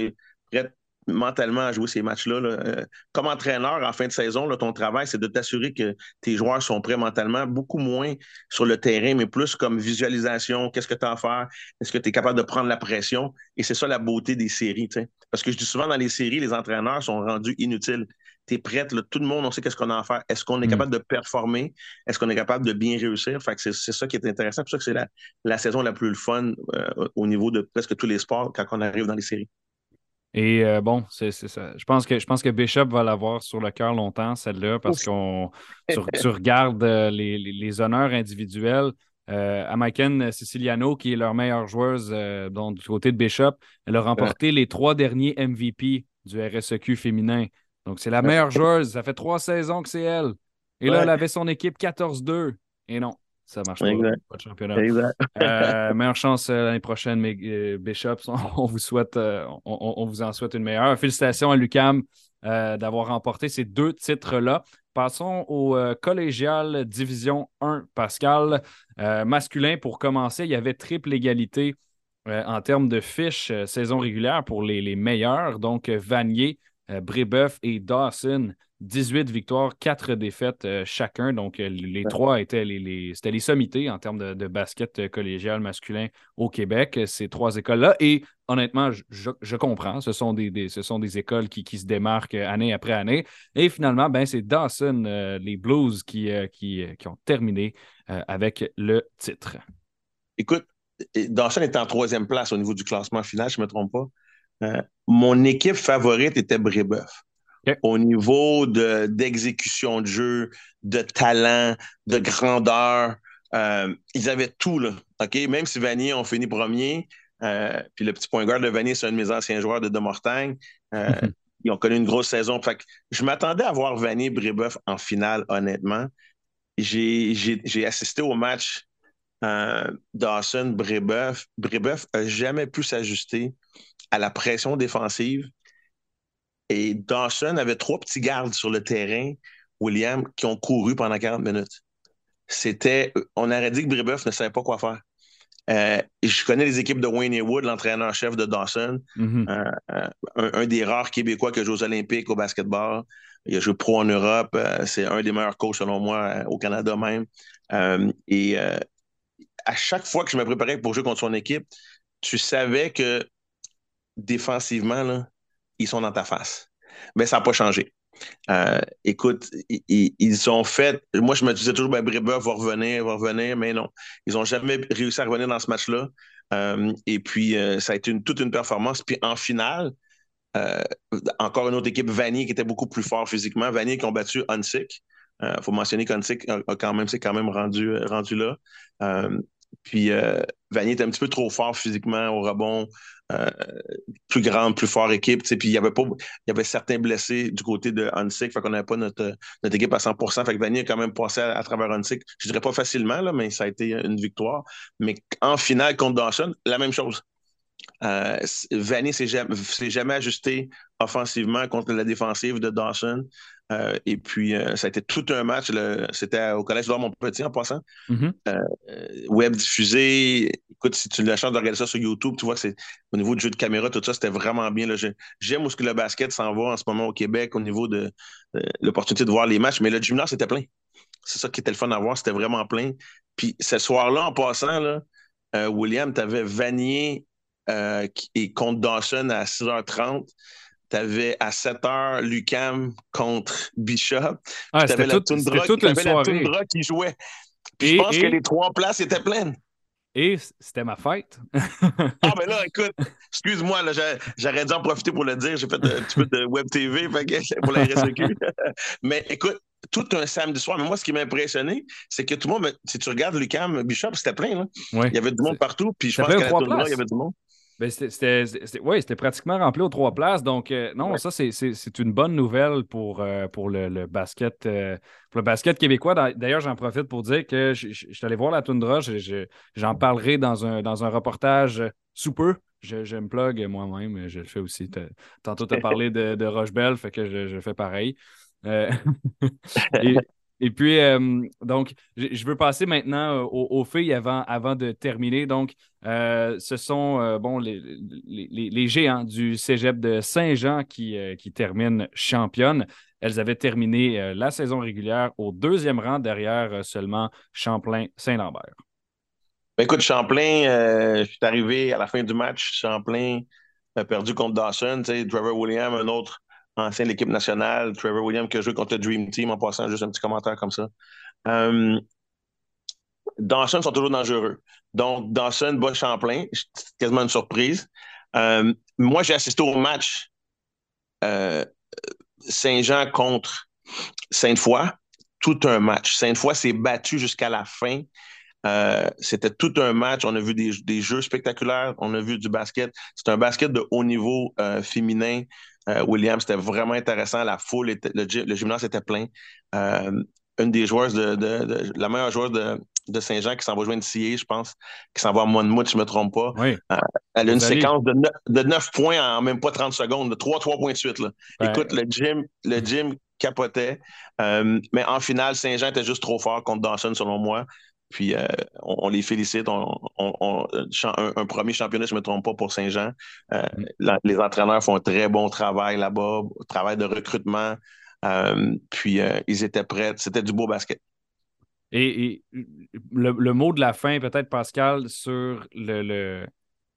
mentalement à jouer ces matchs-là. euh, comme entraîneur, en fin de saison, là, ton travail, c'est de t'assurer que tes joueurs sont prêts mentalement, beaucoup moins sur le terrain, mais plus comme visualisation, qu'est-ce que tu as à faire, est-ce que tu es capable de prendre la pression? Et c'est ça la beauté des séries. T'sais. Parce que je dis souvent dans les séries, les entraîneurs sont rendus inutiles. Tu es prête, là, tout le monde, on sait qu'est-ce qu'on a à faire. Est-ce qu'on est, mm. capable de performer? Est-ce qu'on est capable de bien réussir? Fait que c'est, c'est ça qui est intéressant. C'est pour ça que c'est la, la saison la plus fun euh, au niveau de presque tous les sports quand on arrive dans les séries. Et euh, bon, c'est ça. Je pense, que, je pense que Bishop va l'avoir sur le cœur longtemps, celle-là, parce qu'on (laughs) tu, regardes euh, les, les, honneurs individuels. Euh, Amaiken Siciliano, qui est leur meilleure joueuse donc, du côté de Bishop, elle a remporté les trois derniers MVP du RSEQ féminin. Donc, c'est la meilleure joueuse. Ça fait trois saisons que c'est elle. Et là, elle avait son équipe 14-2. Et non, ça marche pas. Pas de championnat. Euh, (laughs) meilleure chance euh, l'année prochaine, mais euh, Bishops, on, vous souhaite, on, vous en souhaite une meilleure. Félicitations à Lucam d'avoir remporté ces deux titres-là. Passons au collégial Division 1, Pascal. masculin, pour commencer, il y avait triple égalité en termes de fiches saison régulière pour les, les meilleurs. Donc, Vanier, Brébeuf et Dawson 18 victoires, 4 défaites euh, chacun. Donc, euh, les trois étaient les, c'était les sommités en termes de, basket euh, collégial masculin au Québec, ces trois écoles-là. Et honnêtement, je, comprends. Ce sont des, ce sont des écoles qui, qui, se démarquent année après année. Et finalement, ben, c'est Dawson, les Blues, qui, qui, qui, ont terminé avec le titre. Écoute, Dawson est en troisième place au niveau du classement final, je ne me trompe pas. Mon équipe favorite était Brébeuf. Au niveau d'exécution de, jeu, de talent, de grandeur, euh, ils avaient tout, là. Même si Vanier ont fini premier, euh, puis le petit point guard de Vanier, c'est un de mes anciens joueurs de Demortagne. Euh, ils ont connu une grosse saison. Fait que je m'attendais à voir Vanier Brébeuf en finale, honnêtement. J'ai assisté au match Dawson-Brébeuf. Brébeuf n'a jamais pu s'ajuster à la pression défensive et Dawson avait trois petits gardes sur le terrain, William, qui ont couru pendant 40 minutes. C'était. On aurait dit que Brébeuf ne savait pas quoi faire. Euh, je connais les équipes de Wayne Wood, l'entraîneur-chef de Dawson, mm-hmm. euh, euh, un, des rares Québécois qui joue aux Olympiques au basketball. Il a joué pro en Europe. c'est un des meilleurs coachs, selon moi, au Canada même. et à chaque fois que je me préparais pour jouer contre son équipe, tu savais que défensivement, là, ils sont dans ta face. Mais ça n'a pas changé. Euh, écoute, ils, ont fait. Moi, je me disais toujours, ben, va revenir, va revenir, mais non. Ils n'ont jamais réussi à revenir dans ce match-là. Euh, et puis, euh, ça a été toute une performance. Puis en finale, encore une autre équipe, Vanier, qui était beaucoup plus fort physiquement. Vanier qui ont battu Hansik. Il faut mentionner qu'Hansik quand même, s'est quand même rendu, rendu là. Puis Vanier était un petit peu trop fort physiquement au rebond. Euh, plus grande, plus fort équipe. Puis il y avait pas. Il y avait certains blessés du côté de Hansik, fait qu'on n'avait pas notre, notre équipe à 100% Fait que Vanny a quand même passé à, travers Hansik. Je dirais pas facilement, là, mais ça a été une victoire. Mais en finale contre Dawson, la même chose. Euh, Vanny s'est jamais, jamais ajusté offensivement contre la défensive de Dawson. Euh, et puis, euh, ça a été tout un match. C'était au Collège mon Montpetit en passant. Mm-hmm. Euh, web diffusé. Écoute, si tu as la chance de regarder ça sur YouTube, tu vois que c'est au niveau du jeu de caméra, tout ça, c'était vraiment bien. J'aime où ce que le basket s'en va en ce moment au Québec au niveau de l'opportunité de voir les matchs. Mais le gymnase, c'était plein. C'est ça qui était le fun à voir. C'était vraiment plein. Puis ce soir-là, en passant, là, William, tu avais Vanier et contre Dawson à 6h30 tu avais à 7 h Lucam contre Bishop. Ah, tu avais la Tundra, toute une la Tundra qui jouait. Puis je pense que les trois places étaient pleines. Et c'était ma fête. ah, ben là, (laughs) écoute, excuse-moi, j'aurais dû en profiter pour le dire. J'ai fait un petit peu de web TV pour la RSEQ. (laughs) mais écoute, tout un samedi soir. Mais moi, ce qui m'a impressionné, c'est que tout le monde, si tu regardes Lucam Bishop, c'était plein. Là. Il y avait du monde partout. Puis je pense qu'à la il y avait du monde. Ben, c'était, oui, c'était pratiquement rempli aux trois places. Donc, euh, non, ça, c'est une bonne nouvelle pour, euh, pour le, basket, euh, le basket québécois. D'ailleurs, j'en profite pour dire que je, suis allé voir la toundra. J'en parlerai dans un, dans un reportage sous peu. Je, me plug moi-même. Je le fais aussi. Tantôt, tu as (laughs) parlé de, de Rochebelle, fait que je, fais pareil. (laughs) et, et puis, euh, donc, je veux passer maintenant euh, aux, filles avant, avant de terminer. Donc, euh, ce sont bon, les, les, géants du cégep de Saint-Jean qui, qui terminent championnes. Elles avaient terminé la saison régulière au deuxième rang derrière seulement Champlain-Saint-Lambert. Ben, écoute, Champlain, je suis arrivé à la fin du match. Champlain a perdu contre Dawson. Trevor Williams, un autre ancien de l'équipe nationale, Trevor Williams qui a joué contre le Dream Team en passant juste un petit commentaire comme ça. Euh, Dawson sont toujours dangereux. Donc, Dawson bat Champlain, c'est quasiment une surprise. Euh, moi, j'ai assisté au match euh, Saint-Jean contre Sainte-Foy, tout un match. Sainte-Foy s'est battu jusqu'à la fin. Euh, c'était tout un match. On a vu des, des, jeux spectaculaires. On a vu du basket. C'est un basket de haut niveau féminin. Euh, William, c'était vraiment intéressant. La foule, était, le, gymnase était plein. Euh, une des joueuses de, la meilleure joueuse de, Saint-Jean qui s'en va jouer une CA, je pense, qui s'en va à Monmouth, si je ne me trompe pas. Euh, elle a une séquence de 9, points en même pas 30 secondes, de 3, 3 points de suite. Là. Écoute, le gym, le gym capotait. mais en finale, Saint-Jean était juste trop fort contre Dawson, selon moi. Puis euh, on, les félicite. On, un, premier championnat, je ne me trompe pas, pour Saint-Jean. Euh, mm. les entraîneurs font un très bon travail là-bas, travail de recrutement. Euh, puis ils étaient prêts. C'était du beau basket. Et, le, mot de la fin, peut-être, Pascal, sur le, le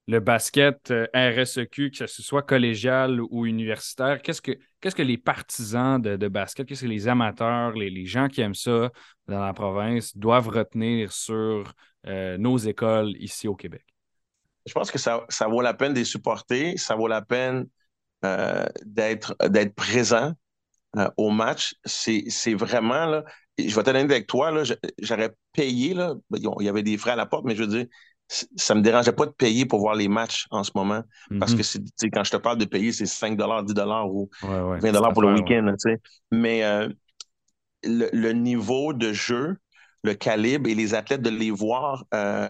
basket euh, RSEQ, que ce soit collégial ou universitaire, qu'est-ce que, les partisans de, basket, qu'est-ce que les amateurs, les, gens qui aiment ça dans la province doivent retenir sur euh, nos écoles ici au Québec? Je pense que ça, vaut la peine de les supporter, ça vaut la peine euh, d'être, présent au match. C'est, vraiment, là, je vais t'être avec toi, j'aurais payé, là, il y avait des frais à la porte, mais je veux dire, ça me dérangeait pas de payer pour voir les matchs en ce moment. Parce mhm. que quand je te parle de payer, c'est 5 10 ou 20 pour le week-end. Mais euh, le, niveau de jeu, le calibre et les athlètes de les voir euh,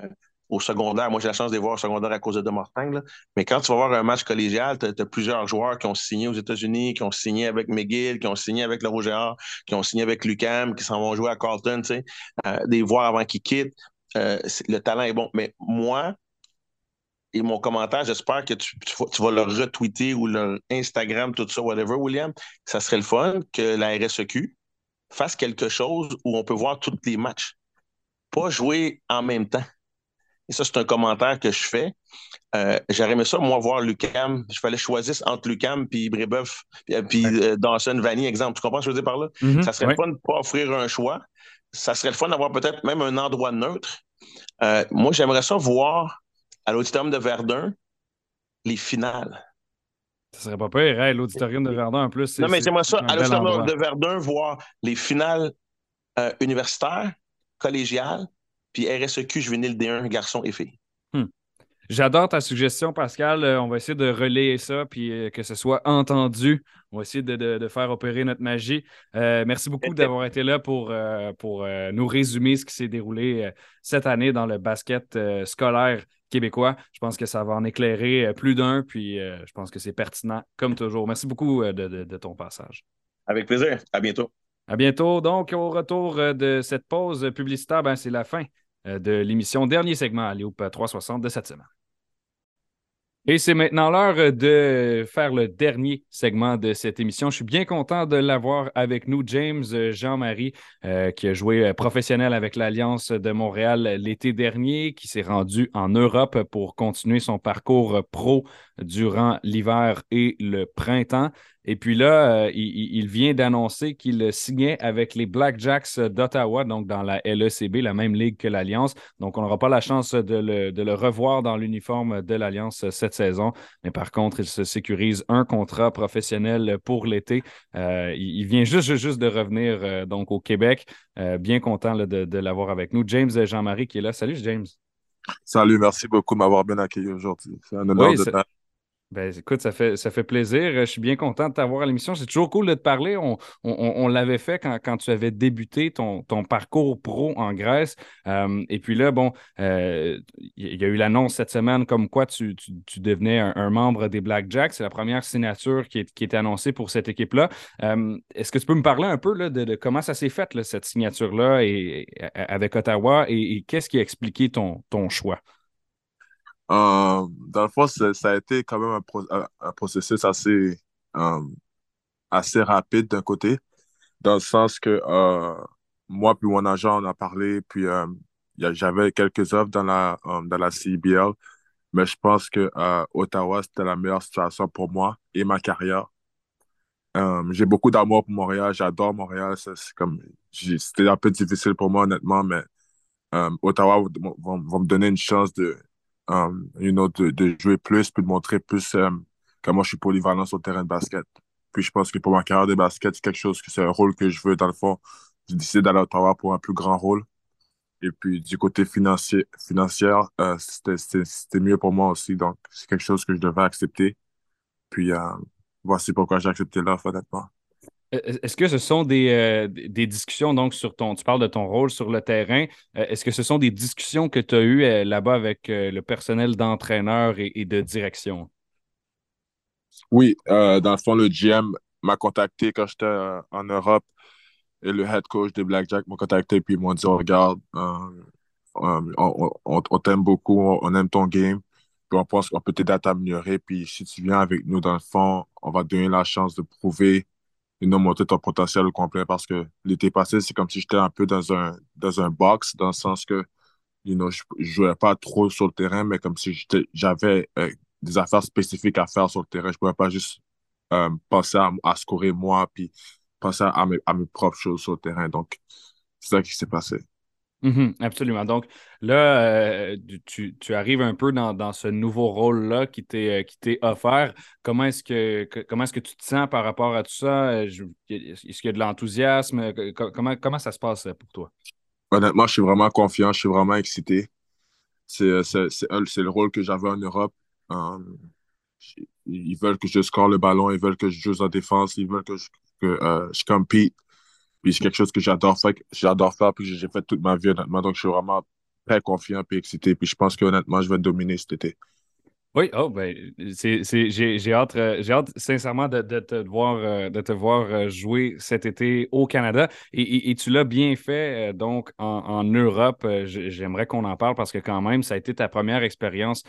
au secondaire, moi j'ai la chance de les voir au secondaire à cause de Demorting, mais quand tu vas voir un match collégial, tu as, plusieurs joueurs qui ont signé aux États-Unis, qui ont signé avec McGill, qui ont signé avec le Roger qui ont signé avec Lucam, qui s'en vont jouer à Carlton, euh, des voir avant qu'ils quittent. Euh, le talent est bon. Mais moi, et mon commentaire, j'espère que tu, vas le retweeter ou le Instagram, tout ça, whatever, William. Ça serait le fun que la RSEQ fasse quelque chose où on peut voir tous les matchs. Pas jouer en même temps. Et ça, c'est un commentaire que je fais. Euh, J'aurais aimé ça, moi, voir Lucam. Je fallait choisir entre Lucam puis Brébeuf, puis, euh, Dawson Vanny, exemple. Tu comprends ce que je veux dire par là? Mm-hmm. ça serait le fun de pas offrir un choix. Ça serait le fun d'avoir peut-être même un endroit neutre euh, moi, j'aimerais ça voir à l'auditorium de Verdun les finales. Ça serait pas pire, hein, l'auditorium de Verdun en plus. Non, mais j'aimerais ça à l'auditorium de Verdun voir les finales euh, universitaires, collégiales, puis RSEQ juvénile D1, garçons et filles. J'adore ta suggestion, Pascal. Euh, on va essayer de relayer ça puis euh, que ce soit entendu. On va essayer de, faire opérer notre magie. Euh, merci beaucoup d'avoir été là pour, pour nous résumer ce qui s'est déroulé cette année dans le basket scolaire québécois. Je pense que ça va en éclairer plus d'un, puis je pense que c'est pertinent comme toujours. Merci beaucoup de, de ton passage. Avec plaisir. À bientôt. À bientôt. Donc, au retour de cette pause publicitaire, ben, c'est la fin de l'émission Dernier segment à Léop 360 de cette semaine. Et c'est maintenant l'heure de faire le dernier segment de cette émission. Je suis bien content de l'avoir avec nous, James Jean-Marie, euh, qui a joué euh, professionnel avec l'Alliance de Montréal l'été dernier, qui s'est rendu en Europe pour continuer son parcours pro durant l'hiver et le printemps. Et puis là, euh, il, vient d'annoncer qu'il signait avec les Blackjacks d'Ottawa, donc dans la LECB, la même ligue que l'Alliance. Donc, on n'aura pas la chance de le, revoir dans l'uniforme de l'Alliance cette saison. Mais par contre, il se sécurise un contrat professionnel pour l'été. Euh, il, vient juste, juste de revenir euh, donc au Québec. bien content de, de l'avoir avec nous. James Jean-Marie qui est là. Salut, James. Salut, merci beaucoup de m'avoir bien accueilli aujourd'hui. C'est un honneur de ça... Ben, écoute, ça fait, ça fait plaisir. Je suis bien content de t'avoir à l'émission. C'est toujours cool de te parler. On, l'avait fait quand, tu avais débuté ton, ton parcours pro en Grèce. Euh, et puis là, bon, euh, il y a eu l'annonce cette semaine comme quoi tu, devenais un, membre des Blackjacks. C'est la première signature qui est, qui annoncée pour cette équipe-là. Euh, est-ce que tu peux me parler un peu là, de, comment ça s'est fait, cette signature-là et, avec Ottawa et, qu'est-ce qui a expliqué ton, ton choix? Euh, dans le fond, ça a été quand même un, processus assez, euh, assez rapide d'un côté, dans le sens que euh, moi puis mon agent, on a parlé, puis j'avais quelques offres dans la, dans la CBL, mais je pense que Ottawa, c'était la meilleure situation pour moi et ma carrière. j'ai beaucoup d'amour pour Montréal, j'adore Montréal. c'était un peu difficile pour moi, honnêtement, mais Ottawa va me donner une chance de, um, you know, de, de, jouer plus, puis de montrer plus um, comment je suis polyvalent sur le terrain de basket. Puis je pense que pour ma carrière de basket, c'est quelque chose que c'est un rôle que je veux dans le fond. J'ai décidé d'aller à Ottawa pour un plus grand rôle. Et puis du côté financier, financier euh, c'était mieux pour moi aussi. Donc c'est quelque chose que je devais accepter. Puis euh, voici pourquoi j'ai accepté l'offre, honnêtement. Est-ce que ce sont euh, des, des, discussions, donc, sur ton, tu parles de ton rôle sur le terrain. Euh, est-ce que ce sont des discussions que tu as eues euh, là-bas avec le personnel d'entraîneur et, de direction? Oui, dans le fond, le GM m'a contacté quand j'étais en Europe et le head coach des Blackjack m'a contacté puis ils m'ont dit Regarde, on, t'aime beaucoup, on, aime ton game, puis on pense qu'on peut t'aider à t'améliorer. Puis si tu viens avec nous, dans le fond, on va te donner la chance de prouver non monter ton potentiel au complet parce que l'été passé, c'est comme si j'étais un peu dans un, dans un box, dans le sens que you je ne jouais pas trop sur le terrain, mais comme si j'avais euh, des affaires spécifiques à faire sur le terrain. Je ne pouvais pas juste euh, penser à, à, scorer moi, puis penser à mes, à mes propres choses sur le terrain. Donc, c'est ça qui s'est passé. Mhm, absolument. Donc là, euh, tu, arrives un peu dans, ce nouveau rôle-là qui t'est euh, offert. Comment est-ce que, est-ce que tu te sens par rapport à tout ça? Euh, est-ce qu'il y a de l'enthousiasme? Comment, comment ça se passe pour toi? Honnêtement, je suis vraiment confiant, je suis vraiment excité. C'est le rôle que j'avais en Europe. ils veulent que je score le ballon, ils veulent que je joue en défense, ils veulent que je, que, je compete. Puis c'est quelque chose que j'adore faire, j'adore faire, puis j'ai fait toute ma vie, honnêtement. Donc, je suis vraiment très confiant et excité. Puis je pense qu'honnêtement, je vais dominer cet été. Oui, oh, ben, j'ai hâte, euh, hâte sincèrement de, te voir, euh, de te voir euh, jouer cet été au Canada. Et, tu l'as bien fait donc en, Europe. J'aimerais qu'on en parle parce que quand même, ça a été ta première expérience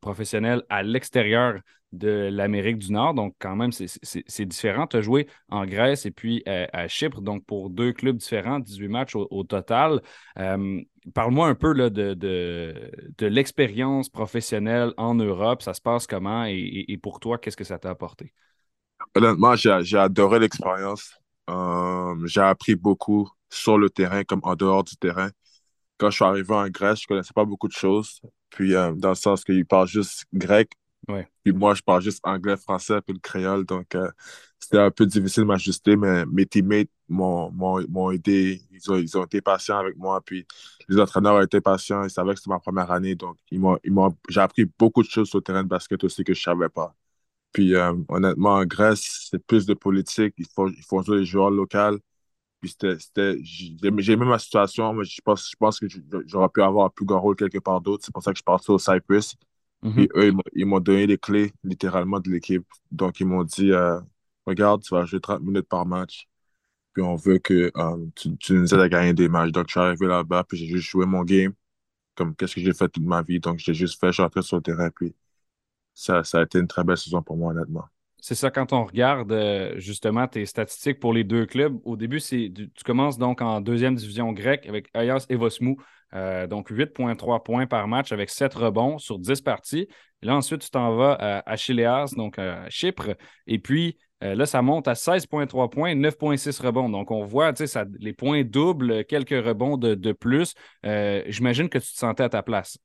professionnelle à l'extérieur de l'Amérique du Nord. Donc, quand même, c'est différent. Tu as joué en Grèce et puis euh, à Chypre, donc pour deux clubs différents, 18 matchs au, total. Euh, parle-moi un peu de, l'expérience professionnelle en Europe. Ça se passe comment et, pour toi, qu'est-ce que ça t'a apporté? Honnêtement, j'ai adoré l'expérience. Euh, j'ai appris beaucoup sur le terrain comme en dehors du terrain. Quand je suis arrivé en Grèce, je ne connaissais pas beaucoup de choses. Puis, dans le sens qu'ils parlent juste grec, puis moi, je parle juste anglais, français, puis le créole. Donc, euh, c'était un peu difficile de m'ajuster, mais mes teammates m'ont aidé. Ils ont, ils ont été patients avec moi. Puis les entraîneurs ont été patients. Ils savaient que c'était ma première année. Donc, j'ai appris beaucoup de choses sur le terrain de basket aussi que je ne savais pas. Puis, euh, honnêtement, en Grèce, c'est plus de politique. Il faut, il faut jouer les joueurs locaux. Puis, c'était, j'ai aimé ma situation, mais je pense, je pense que j'aurais pu avoir un plus grand rôle quelque part d'autre. C'est pour ça que je suis parti au Cyprus. Mhm. eux, ils m'ont donné les clés littéralement de l'équipe. Donc, ils m'ont dit euh, Regarde, tu vas jouer 30 minutes par match. Puis on veut que euh, tu, tu, nous aides à gagner des matchs. Donc, je suis arrivé là-bas, puis j'ai juste joué mon game. Comme qu'est-ce que j'ai fait toute ma vie? Donc, j'ai juste fait, je suis sur le terrain. Puis ça, ça a été une très belle saison pour moi, honnêtement. C'est ça, quand on regarde euh, justement tes statistiques pour les deux clubs, au début, tu, commences donc en deuxième division grecque avec Ayas Evosmou. Euh, donc 8,3 points par match avec 7 rebonds sur 10 parties. là, ensuite, tu t'en vas à Chileas, donc à Chypre. Et puis euh, là, ça monte à 16,3 points, 9,6 rebonds. Donc, on voit ça, les points doubles, quelques rebonds de, plus. Euh, j'imagine que tu te sentais à ta place.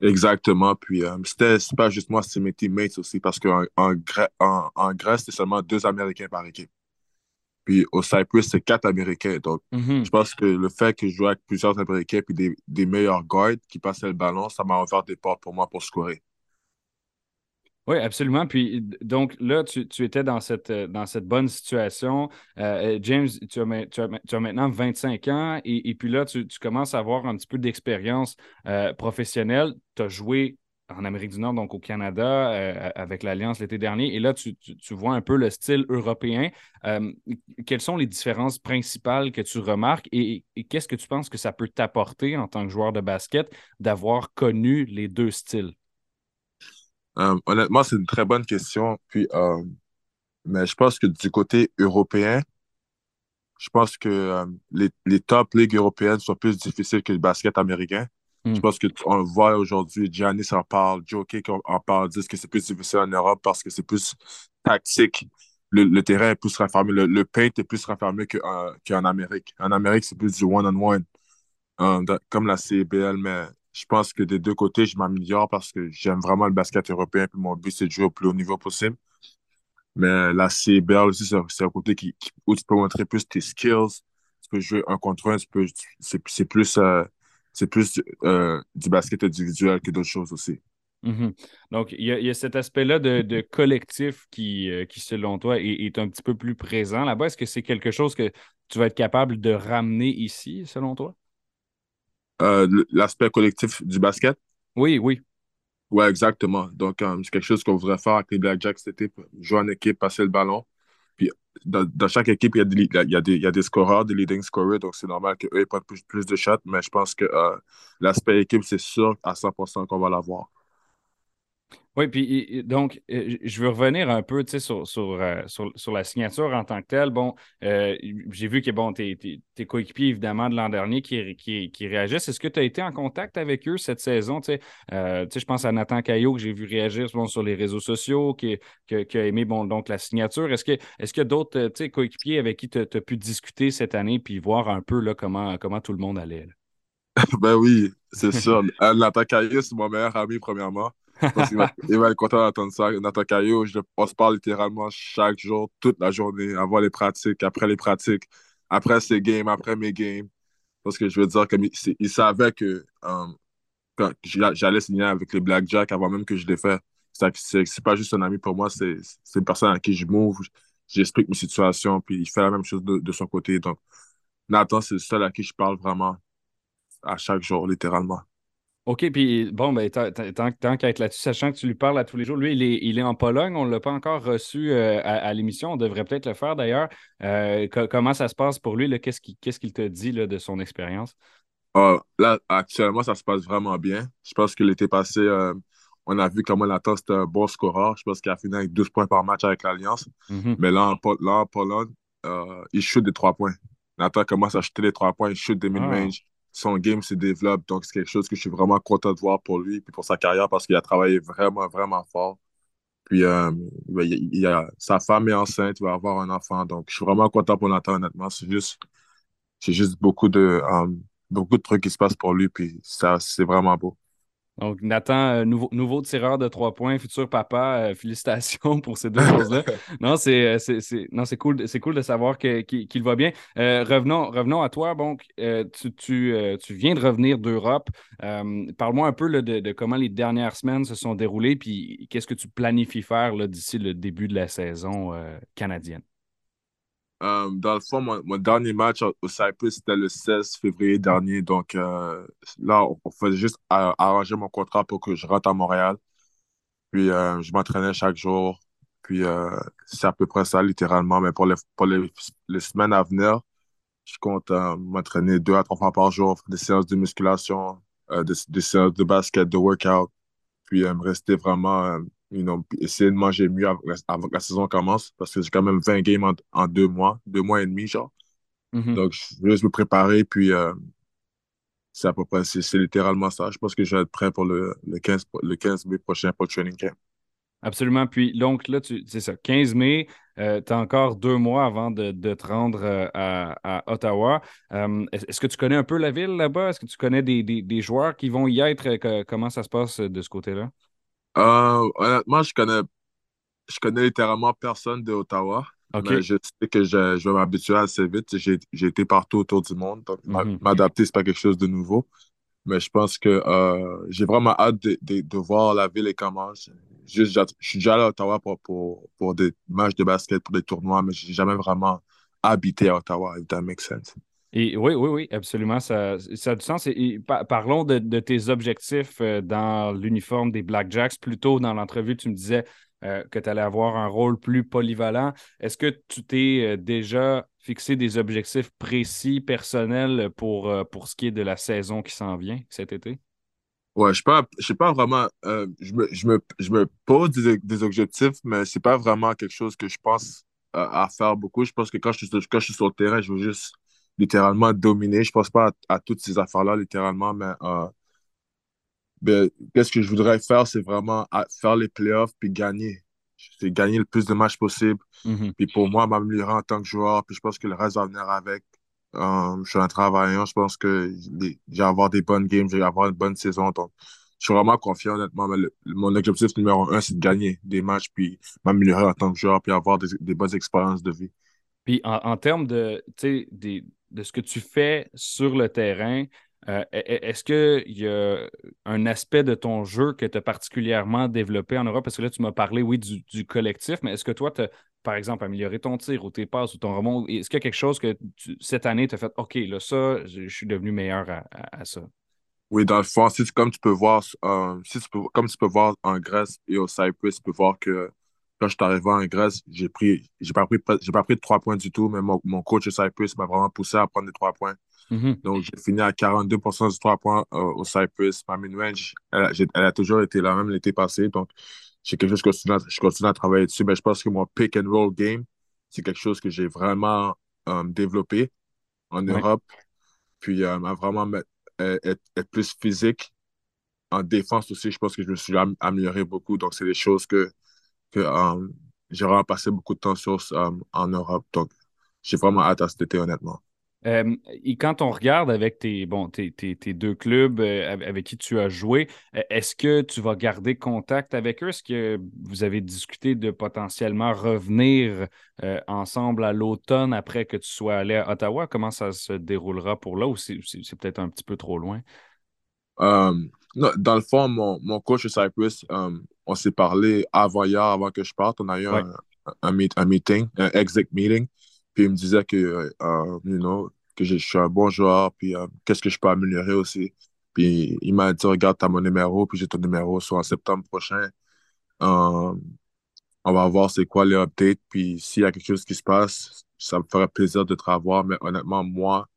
Exactement. Puis, c'était pas juste moi, c'est mes teammates aussi, parce qu'en en, Grèce, c'était seulement deux Américains par équipe. Puis au Cyprus, c'est quatre Américains. Donc, Mhm. je pense que le fait que je joue avec plusieurs Américains puis des, des meilleurs guards qui passaient le ballon, ça m'a ouvert des portes pour moi pour scorer. Oui, absolument. Puis donc là, tu, tu étais dans cette, euh, dans cette bonne situation. Euh, euh, James, tu as, tu as tu as maintenant 25 ans et, et puis là, tu, commences à avoir un petit peu d'expérience professionnelle. Tu as joué en Amérique du Nord, donc au Canada, avec l'Alliance l'été dernier. Et là, tu, tu- vois un peu le style européen. Quelles sont les différences principales que tu remarques et, et qu'est-ce que tu penses que ça peut t'apporter en tant que joueur de basket d'avoir connu les deux styles? Euh, honnêtement, c'est une très bonne question. Puis, euh, mais je pense que du côté européen, je pense que euh, les, les top ligues européennes sont plus difficiles que le basket américain. Hmm. Je pense que on le voit aujourd'hui, Giannis en parle, Joe Kick en parle, disent que c'est plus difficile en Europe parce que c'est plus tactique. Le, le terrain est plus renfermé, le, le paint est plus renfermé que, euh, qu'en Amérique. En Amérique, c'est plus du one-on-one, euh, comme la CBL, mais je pense que des deux côtés, je m'améliore parce que j'aime vraiment le basket européen, puis mon but, c'est de jouer au plus haut niveau possible. Mais la CBL aussi, c'est un côté qui, où tu peux montrer plus tes skills. Tu peux jouer un contre un. C'est, plus, euh, plus euh, du basket individuel que d'autres choses aussi. Mhm. Donc, il y y a cet aspect-là de, de collectif qui, euh, qui, selon toi, est, est un petit peu plus présent là-bas. Est-ce que c'est quelque chose que tu vas être capable de ramener ici, selon toi? Euh, l'aspect collectif du basket, Oui, oui. ouais, exactement. Donc, euh, c'est quelque chose qu'on voudrait faire avec les Blackjacks cet été, jouer en équipe, passer le ballon. Puis, dans, dans chaque équipe, il y, a des, il y a des, il y a des scoreurs, des leading scorers, donc c'est normal qu'eux prennent plus, plus de shots, mais je pense que euh, l'aspect équipe, c'est sûr à 100% qu'on va l'avoir. Oui, puis donc, euh, je veux revenir un peu sur, sur, euh, sur, sur la signature en tant que telle. Bon, euh, j'ai vu que bon, tes, coéquipiers, évidemment, de l'an dernier qui, qui, qui réagissent. Est-ce que tu as été en contact avec eux cette saison? Tu sais, Euh, tu sais, je pense à Nathan Caillot que j'ai vu réagir bon, sur les réseaux sociaux, qui, a aimé bon, donc, la signature. Est-ce que est-ce qu'il y a d'autres coéquipiers avec qui tu as pu discuter cette année puis voir un peu là, comment, comment tout le monde allait? là? (laughs) Ben oui, c'est sûr. Nathan Caillou, c'est mon meilleur ami, premièrement. Va, il va être content d'entendre ça. Nathan je- on se parle littéralement chaque jour, toute la journée, avant les pratiques, après les pratiques, après ses games, après mes games. Parce que je veux dire, comme il, il savait que euh, j'allais signer avec les Blackjacks avant même que je les fasse. C'est pas juste un ami pour moi, c'est c'est une personne à qui je m'ouvre, j'explique mes situations, puis il fait la même chose de, de son côté. Donc, Nathan, c'est le seul à qui je parle vraiment à chaque jour, littéralement. OK, puis bon, ben, tant, qu'à être là-dessus, sachant que tu lui parles à tous les jours, lui, il est, il est en Pologne, on ne l'a pas encore reçu euh, à, à l'émission, on devrait peut-être le faire d'ailleurs. Euh, co- comment ça se passe pour lui? Qu'est-ce qu'il te dit là, de son expérience? Ah, là, actuellement, ça se passe vraiment bien. Je pense que l'été passé, euh, on a vu comment Nathan, c'était un bon scoreur. Je pense qu'il a fini avec 12 points par match avec l'Alliance. Mhm. Mais là, en, là, en Pologne, il shoot des trois points. Nathan commence à shooter les trois points, il shoot des mid-range. Son game se développe. Donc, c'est quelque chose que je suis vraiment content de voir pour lui et pour sa carrière parce qu'il a travaillé vraiment, vraiment fort. Puis, euh, ben, il, a, sa femme est enceinte, il va avoir un enfant. Donc, je suis vraiment content pour Nathan, honnêtement. C'est juste, c'est juste beaucoup de, euh, beaucoup de trucs qui se passent pour lui. Puis, ça, c'est vraiment beau. Donc, Nathan, euh, nouveau, nouveau tireur de trois points, futur papa, euh, (laughs) félicitations pour ces deux (laughs) choses-là. Non, c'est euh, cool, c'est cool de savoir que- qu'il va bien. Euh, revenons, revenons à toi. Donc, euh, tu, tu, tu viens de revenir d'Europe. Parle-moi un peu là, de, de comment les dernières semaines se sont déroulées, puis qu'est-ce que tu planifies faire d'ici le début de la saison canadienne? Euh, dans le fond, mon, mon dernier match au Cyprus, c'était le 16 février dernier. Donc euh, là, on, faisait juste arranger mon contrat pour que je rentre à Montréal. Puis euh, je m'entraînais chaque jour. Puis c'est à peu près ça, littéralement. Mais pour les, pour les, les semaines à venir, je compte m'entraîner deux à trois fois par jour, des séances de musculation, des, séances de basket, de workout. Puis me rester vraiment, you know, essayer de manger mieux avant, avant que la saison commence. Parce que j'ai quand même 20 games en, en deux mois, deux mois et demi, genre. Mhm. Donc, je veux juste me préparer, puis euh, c'est à peu près, c'est littéralement ça. Je pense que je vais être prêt pour le, le 15, po- le 15 mai prochain pour le training camp. Absolument. Puis donc là, c'est ça, 15 mai, tu as encore deux mois avant de, de te rendre euh, à, à Ottawa. Euh, est- Est-ce que tu connais un peu la ville là-bas? Est-ce que tu connais des, des- des joueurs qui vont y être? Euh, que- comment ça se passe euh, de ce côté-là? Euh, honnêtement, je connais, je connais littéralement personne de Ottawa. Mais je sais que je, je vais m'habituer assez vite. J'ai été partout autour du monde. Donc, mm-hmm. m'adapter, ce n'est pas quelque chose de nouveau. Mais je pense que euh, j'ai vraiment hâte de, de, voir la ville et comment. Je, je, suis déjà allé à Ottawa pour, pour, pour, des matchs de basket, pour des tournois, mais je n'ai jamais vraiment habité à Ottawa, if that makes sense. Oui, oui, oui, absolument. Ça, ça a du sens. Parlons de, tes objectifs euh, dans l'uniforme des Blackjacks. Plus tôt dans l'entrevue, tu me disais euh, que tu allais avoir un rôle plus polyvalent. Est-ce que tu t'es euh, déjà fixé des objectifs précis, personnels pour, pour ce qui est de la saison qui s'en vient cet été? Ouais, je ne sais pas vraiment. je, me, je, me, je, me, pose des, des objectifs, mais c'est pas vraiment quelque chose que je pense à faire beaucoup. Je pense que quand je, quand je suis sur le terrain, je veux juste littéralement dominer. Je pense pas à, toutes ces affaires-là, littéralement, mais ben, qu'est-ce que je voudrais faire, c'est vraiment faire les playoffs puis gagner. C'est gagner le plus de matchs possible. Mm-hmm. Puis pour moi, m'améliorer en tant que joueur. Puis je pense que le reste va venir avec. Euh, je suis un travaillant. Je pense que j'ai avoir des bonnes games. Je vais avoir une bonne saison. Donc, je suis vraiment confiant, honnêtement. Mais mon objectif numéro un, c'est de gagner des matchs, puis m'améliorer en tant que joueur, puis avoir des, des bonnes expériences de vie. Puis en, en termes de, de ce que tu fais sur le terrain, euh, e, e, est-ce qu'il y a un aspect de ton jeu que tu as particulièrement développé en Europe? Parce que là, tu m'as parlé, oui, du, collectif, mais est-ce que toi, tu as, par exemple, amélioré ton tir ou tes passes ou ton remont? Est-ce qu'il y a quelque chose que cette année, tu as fait, OK, là, ça, je, suis devenu meilleur à, ça? Oui, dans le fond, si, comme, tu peux voir, euh, si tu peux, comme tu peux voir en Grèce et au Cyprus, tu peux voir que quand je suis arrivé en Grèce, j'ai pris, j'ai pas pris, j'ai pas pris de trois points du tout, mais mon, mon coach au Cyprus m'a vraiment poussé à prendre des trois points. Mm-hmm. Donc, j'ai fini à 42% du 3 points euh, au Cyprus. Ma mid-range, elle, elle, a toujours été la même l'été passé. Donc, c'est quelque chose que je continue, à, travailler dessus. Mais je pense que mon pick and roll game, c'est quelque chose que j'ai vraiment euh, développé en Europe. Puis, euh, vraiment être, plus physique. En défense aussi, je pense que je me suis amélioré beaucoup. Donc, c'est des choses que, que j'ai vraiment passé beaucoup de temps sur en Europe. Donc, j'ai vraiment hâte à cet été, honnêtement. Euh, et quand on regarde avec tes, bon, tes, deux clubs euh, avec qui tu as joué, euh, est-ce que tu vas garder contact avec eux? Est-ce que vous avez discuté de potentiellement revenir ensemble à l'automne après que tu sois allé à Ottawa? Comment ça se déroulera pour là ou c'est peut-être un petit peu trop loin? dans le fond, mon, mon coach Cyprus, on s'est parlé avant hier, avant que je parte. On a eu un, un, meeting, un exit meeting. Puis il me disait que, you know, que je suis un bon joueur, puis euh, qu'est-ce que je peux améliorer aussi. Puis il m'a dit, regarde, tu as mon numéro, puis j'ai ton numéro, soit en septembre prochain. Euh, on va voir c'est quoi les updates, puis s'il y a quelque chose qui se passe, ça me ferait plaisir de te revoir, mais honnêtement, moi,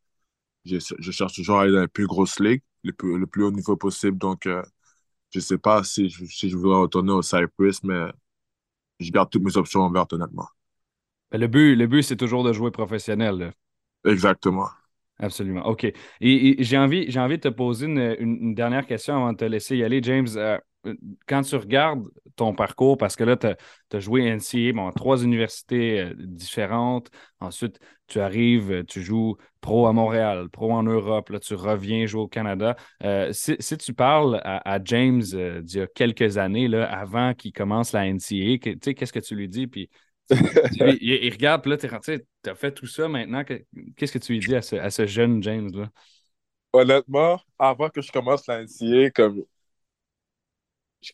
je, je, cherche toujours à aller dans les plus grosses ligues, le plus, le plus haut niveau possible, donc euh, je sais pas si je, si je voudrais retourner au Cyprus, mais je garde toutes mes options ouvertes, honnêtement. Le but, le but c'est toujours de jouer professionnel. Exactement. Absolument. OK. Et, j'ai envie, j'ai envie de te poser une, dernière question avant de te laisser y aller. James, euh, quand tu regardes ton parcours, parce que là, tu as, joué NCA, bon, trois universités euh, différentes. Ensuite, tu arrives, tu joues pro à Montréal, pro en Europe. Là, tu reviens jouer au Canada. Euh, si, tu parles à, James d'il y a quelques années, là, avant qu'il commence la NCA, qu'est-ce que tu lui dis? Puis (laughs) il, regarde, puis là, tu as fait tout ça maintenant. Qu'est-ce que tu lui dis à ce, jeune James-là? Honnêtement, avant que je commence la comme.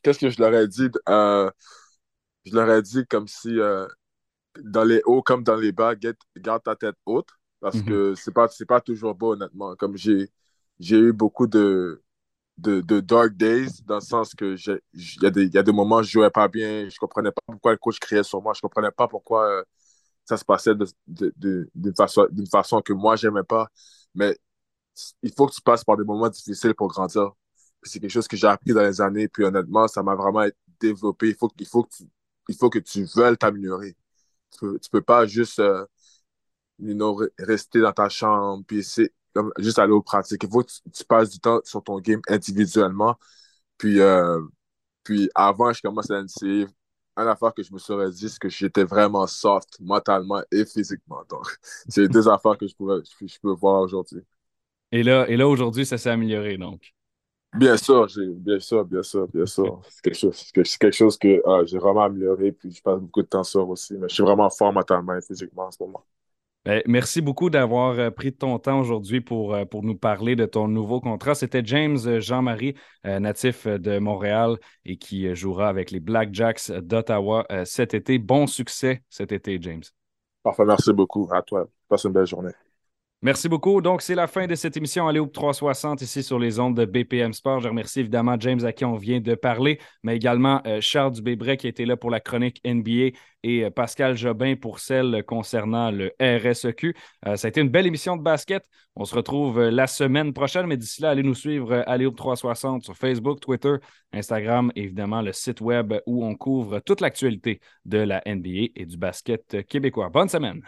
Qu'est-ce que je leur ai dit? Euh, je leur ai dit comme si euh, dans les hauts comme dans les bas, garde ta tête haute. Parce mm-hmm. que c'est pas, pas toujours beau, honnêtement. Comme j'ai eu beaucoup de, de, de, dark days, dans le sens que il y, y a des moments où je jouais pas bien, je comprenais pas pourquoi le coach criait sur moi, je comprenais pas pourquoi euh, ça se passait d'une de, de, façon, façon que moi, j'aimais pas. Mais il faut que tu passes par des moments difficiles pour grandir. C'est quelque chose que j'ai appris dans les années, puis honnêtement, ça m'a vraiment développé. Il faut, il faut, que, tu, il faut que tu veuilles t'améliorer. Tu peux, tu peux pas juste euh, rester dans ta chambre, puis c'est juste aller aux pratiques. Il faut que tu, passes du temps sur ton game individuellement. Puis, euh, puis avant, je commence à NCA. Une affaire que je me serais dit, c'est que j'étais vraiment soft mentalement et physiquement. Donc, (laughs) c'est deux affaires que je, pourrais, je, peux voir aujourd'hui. Et là, et là aujourd'hui, ça s'est amélioré, donc? Bien sûr, bien sûr, bien sûr, bien sûr. C'est quelque chose, quelque chose que ah, j'ai vraiment amélioré, puis je passe beaucoup de temps sur aussi. Mais je suis vraiment fort mentalement et physiquement en ce moment. Ben, merci beaucoup d'avoir euh, pris ton temps aujourd'hui pour, euh, pour nous parler de ton nouveau contrat. C'était James euh, Jean-Marie, natif de Montréal et qui jouera avec les Black Jacks d'Ottawa cet été. Bon succès cet été, James. Parfait, merci beaucoup. À toi. Passe une belle journée. Merci beaucoup. Donc, c'est la fin de cette émission Alléo 360 ici sur les ondes de BPM Sport. Je remercie évidemment James à qui on vient de parler, mais également euh, Charles Dubébret qui était là pour la chronique NBA et euh, Pascal Jobin pour celle concernant le RSEQ. Euh, ça a été une belle émission de basket. On se retrouve la semaine prochaine, mais d'ici là, allez nous suivre Alléo 360 sur Facebook, Twitter, Instagram et évidemment le site web où on couvre toute l'actualité de la NBA et du basket québécois. Bonne semaine.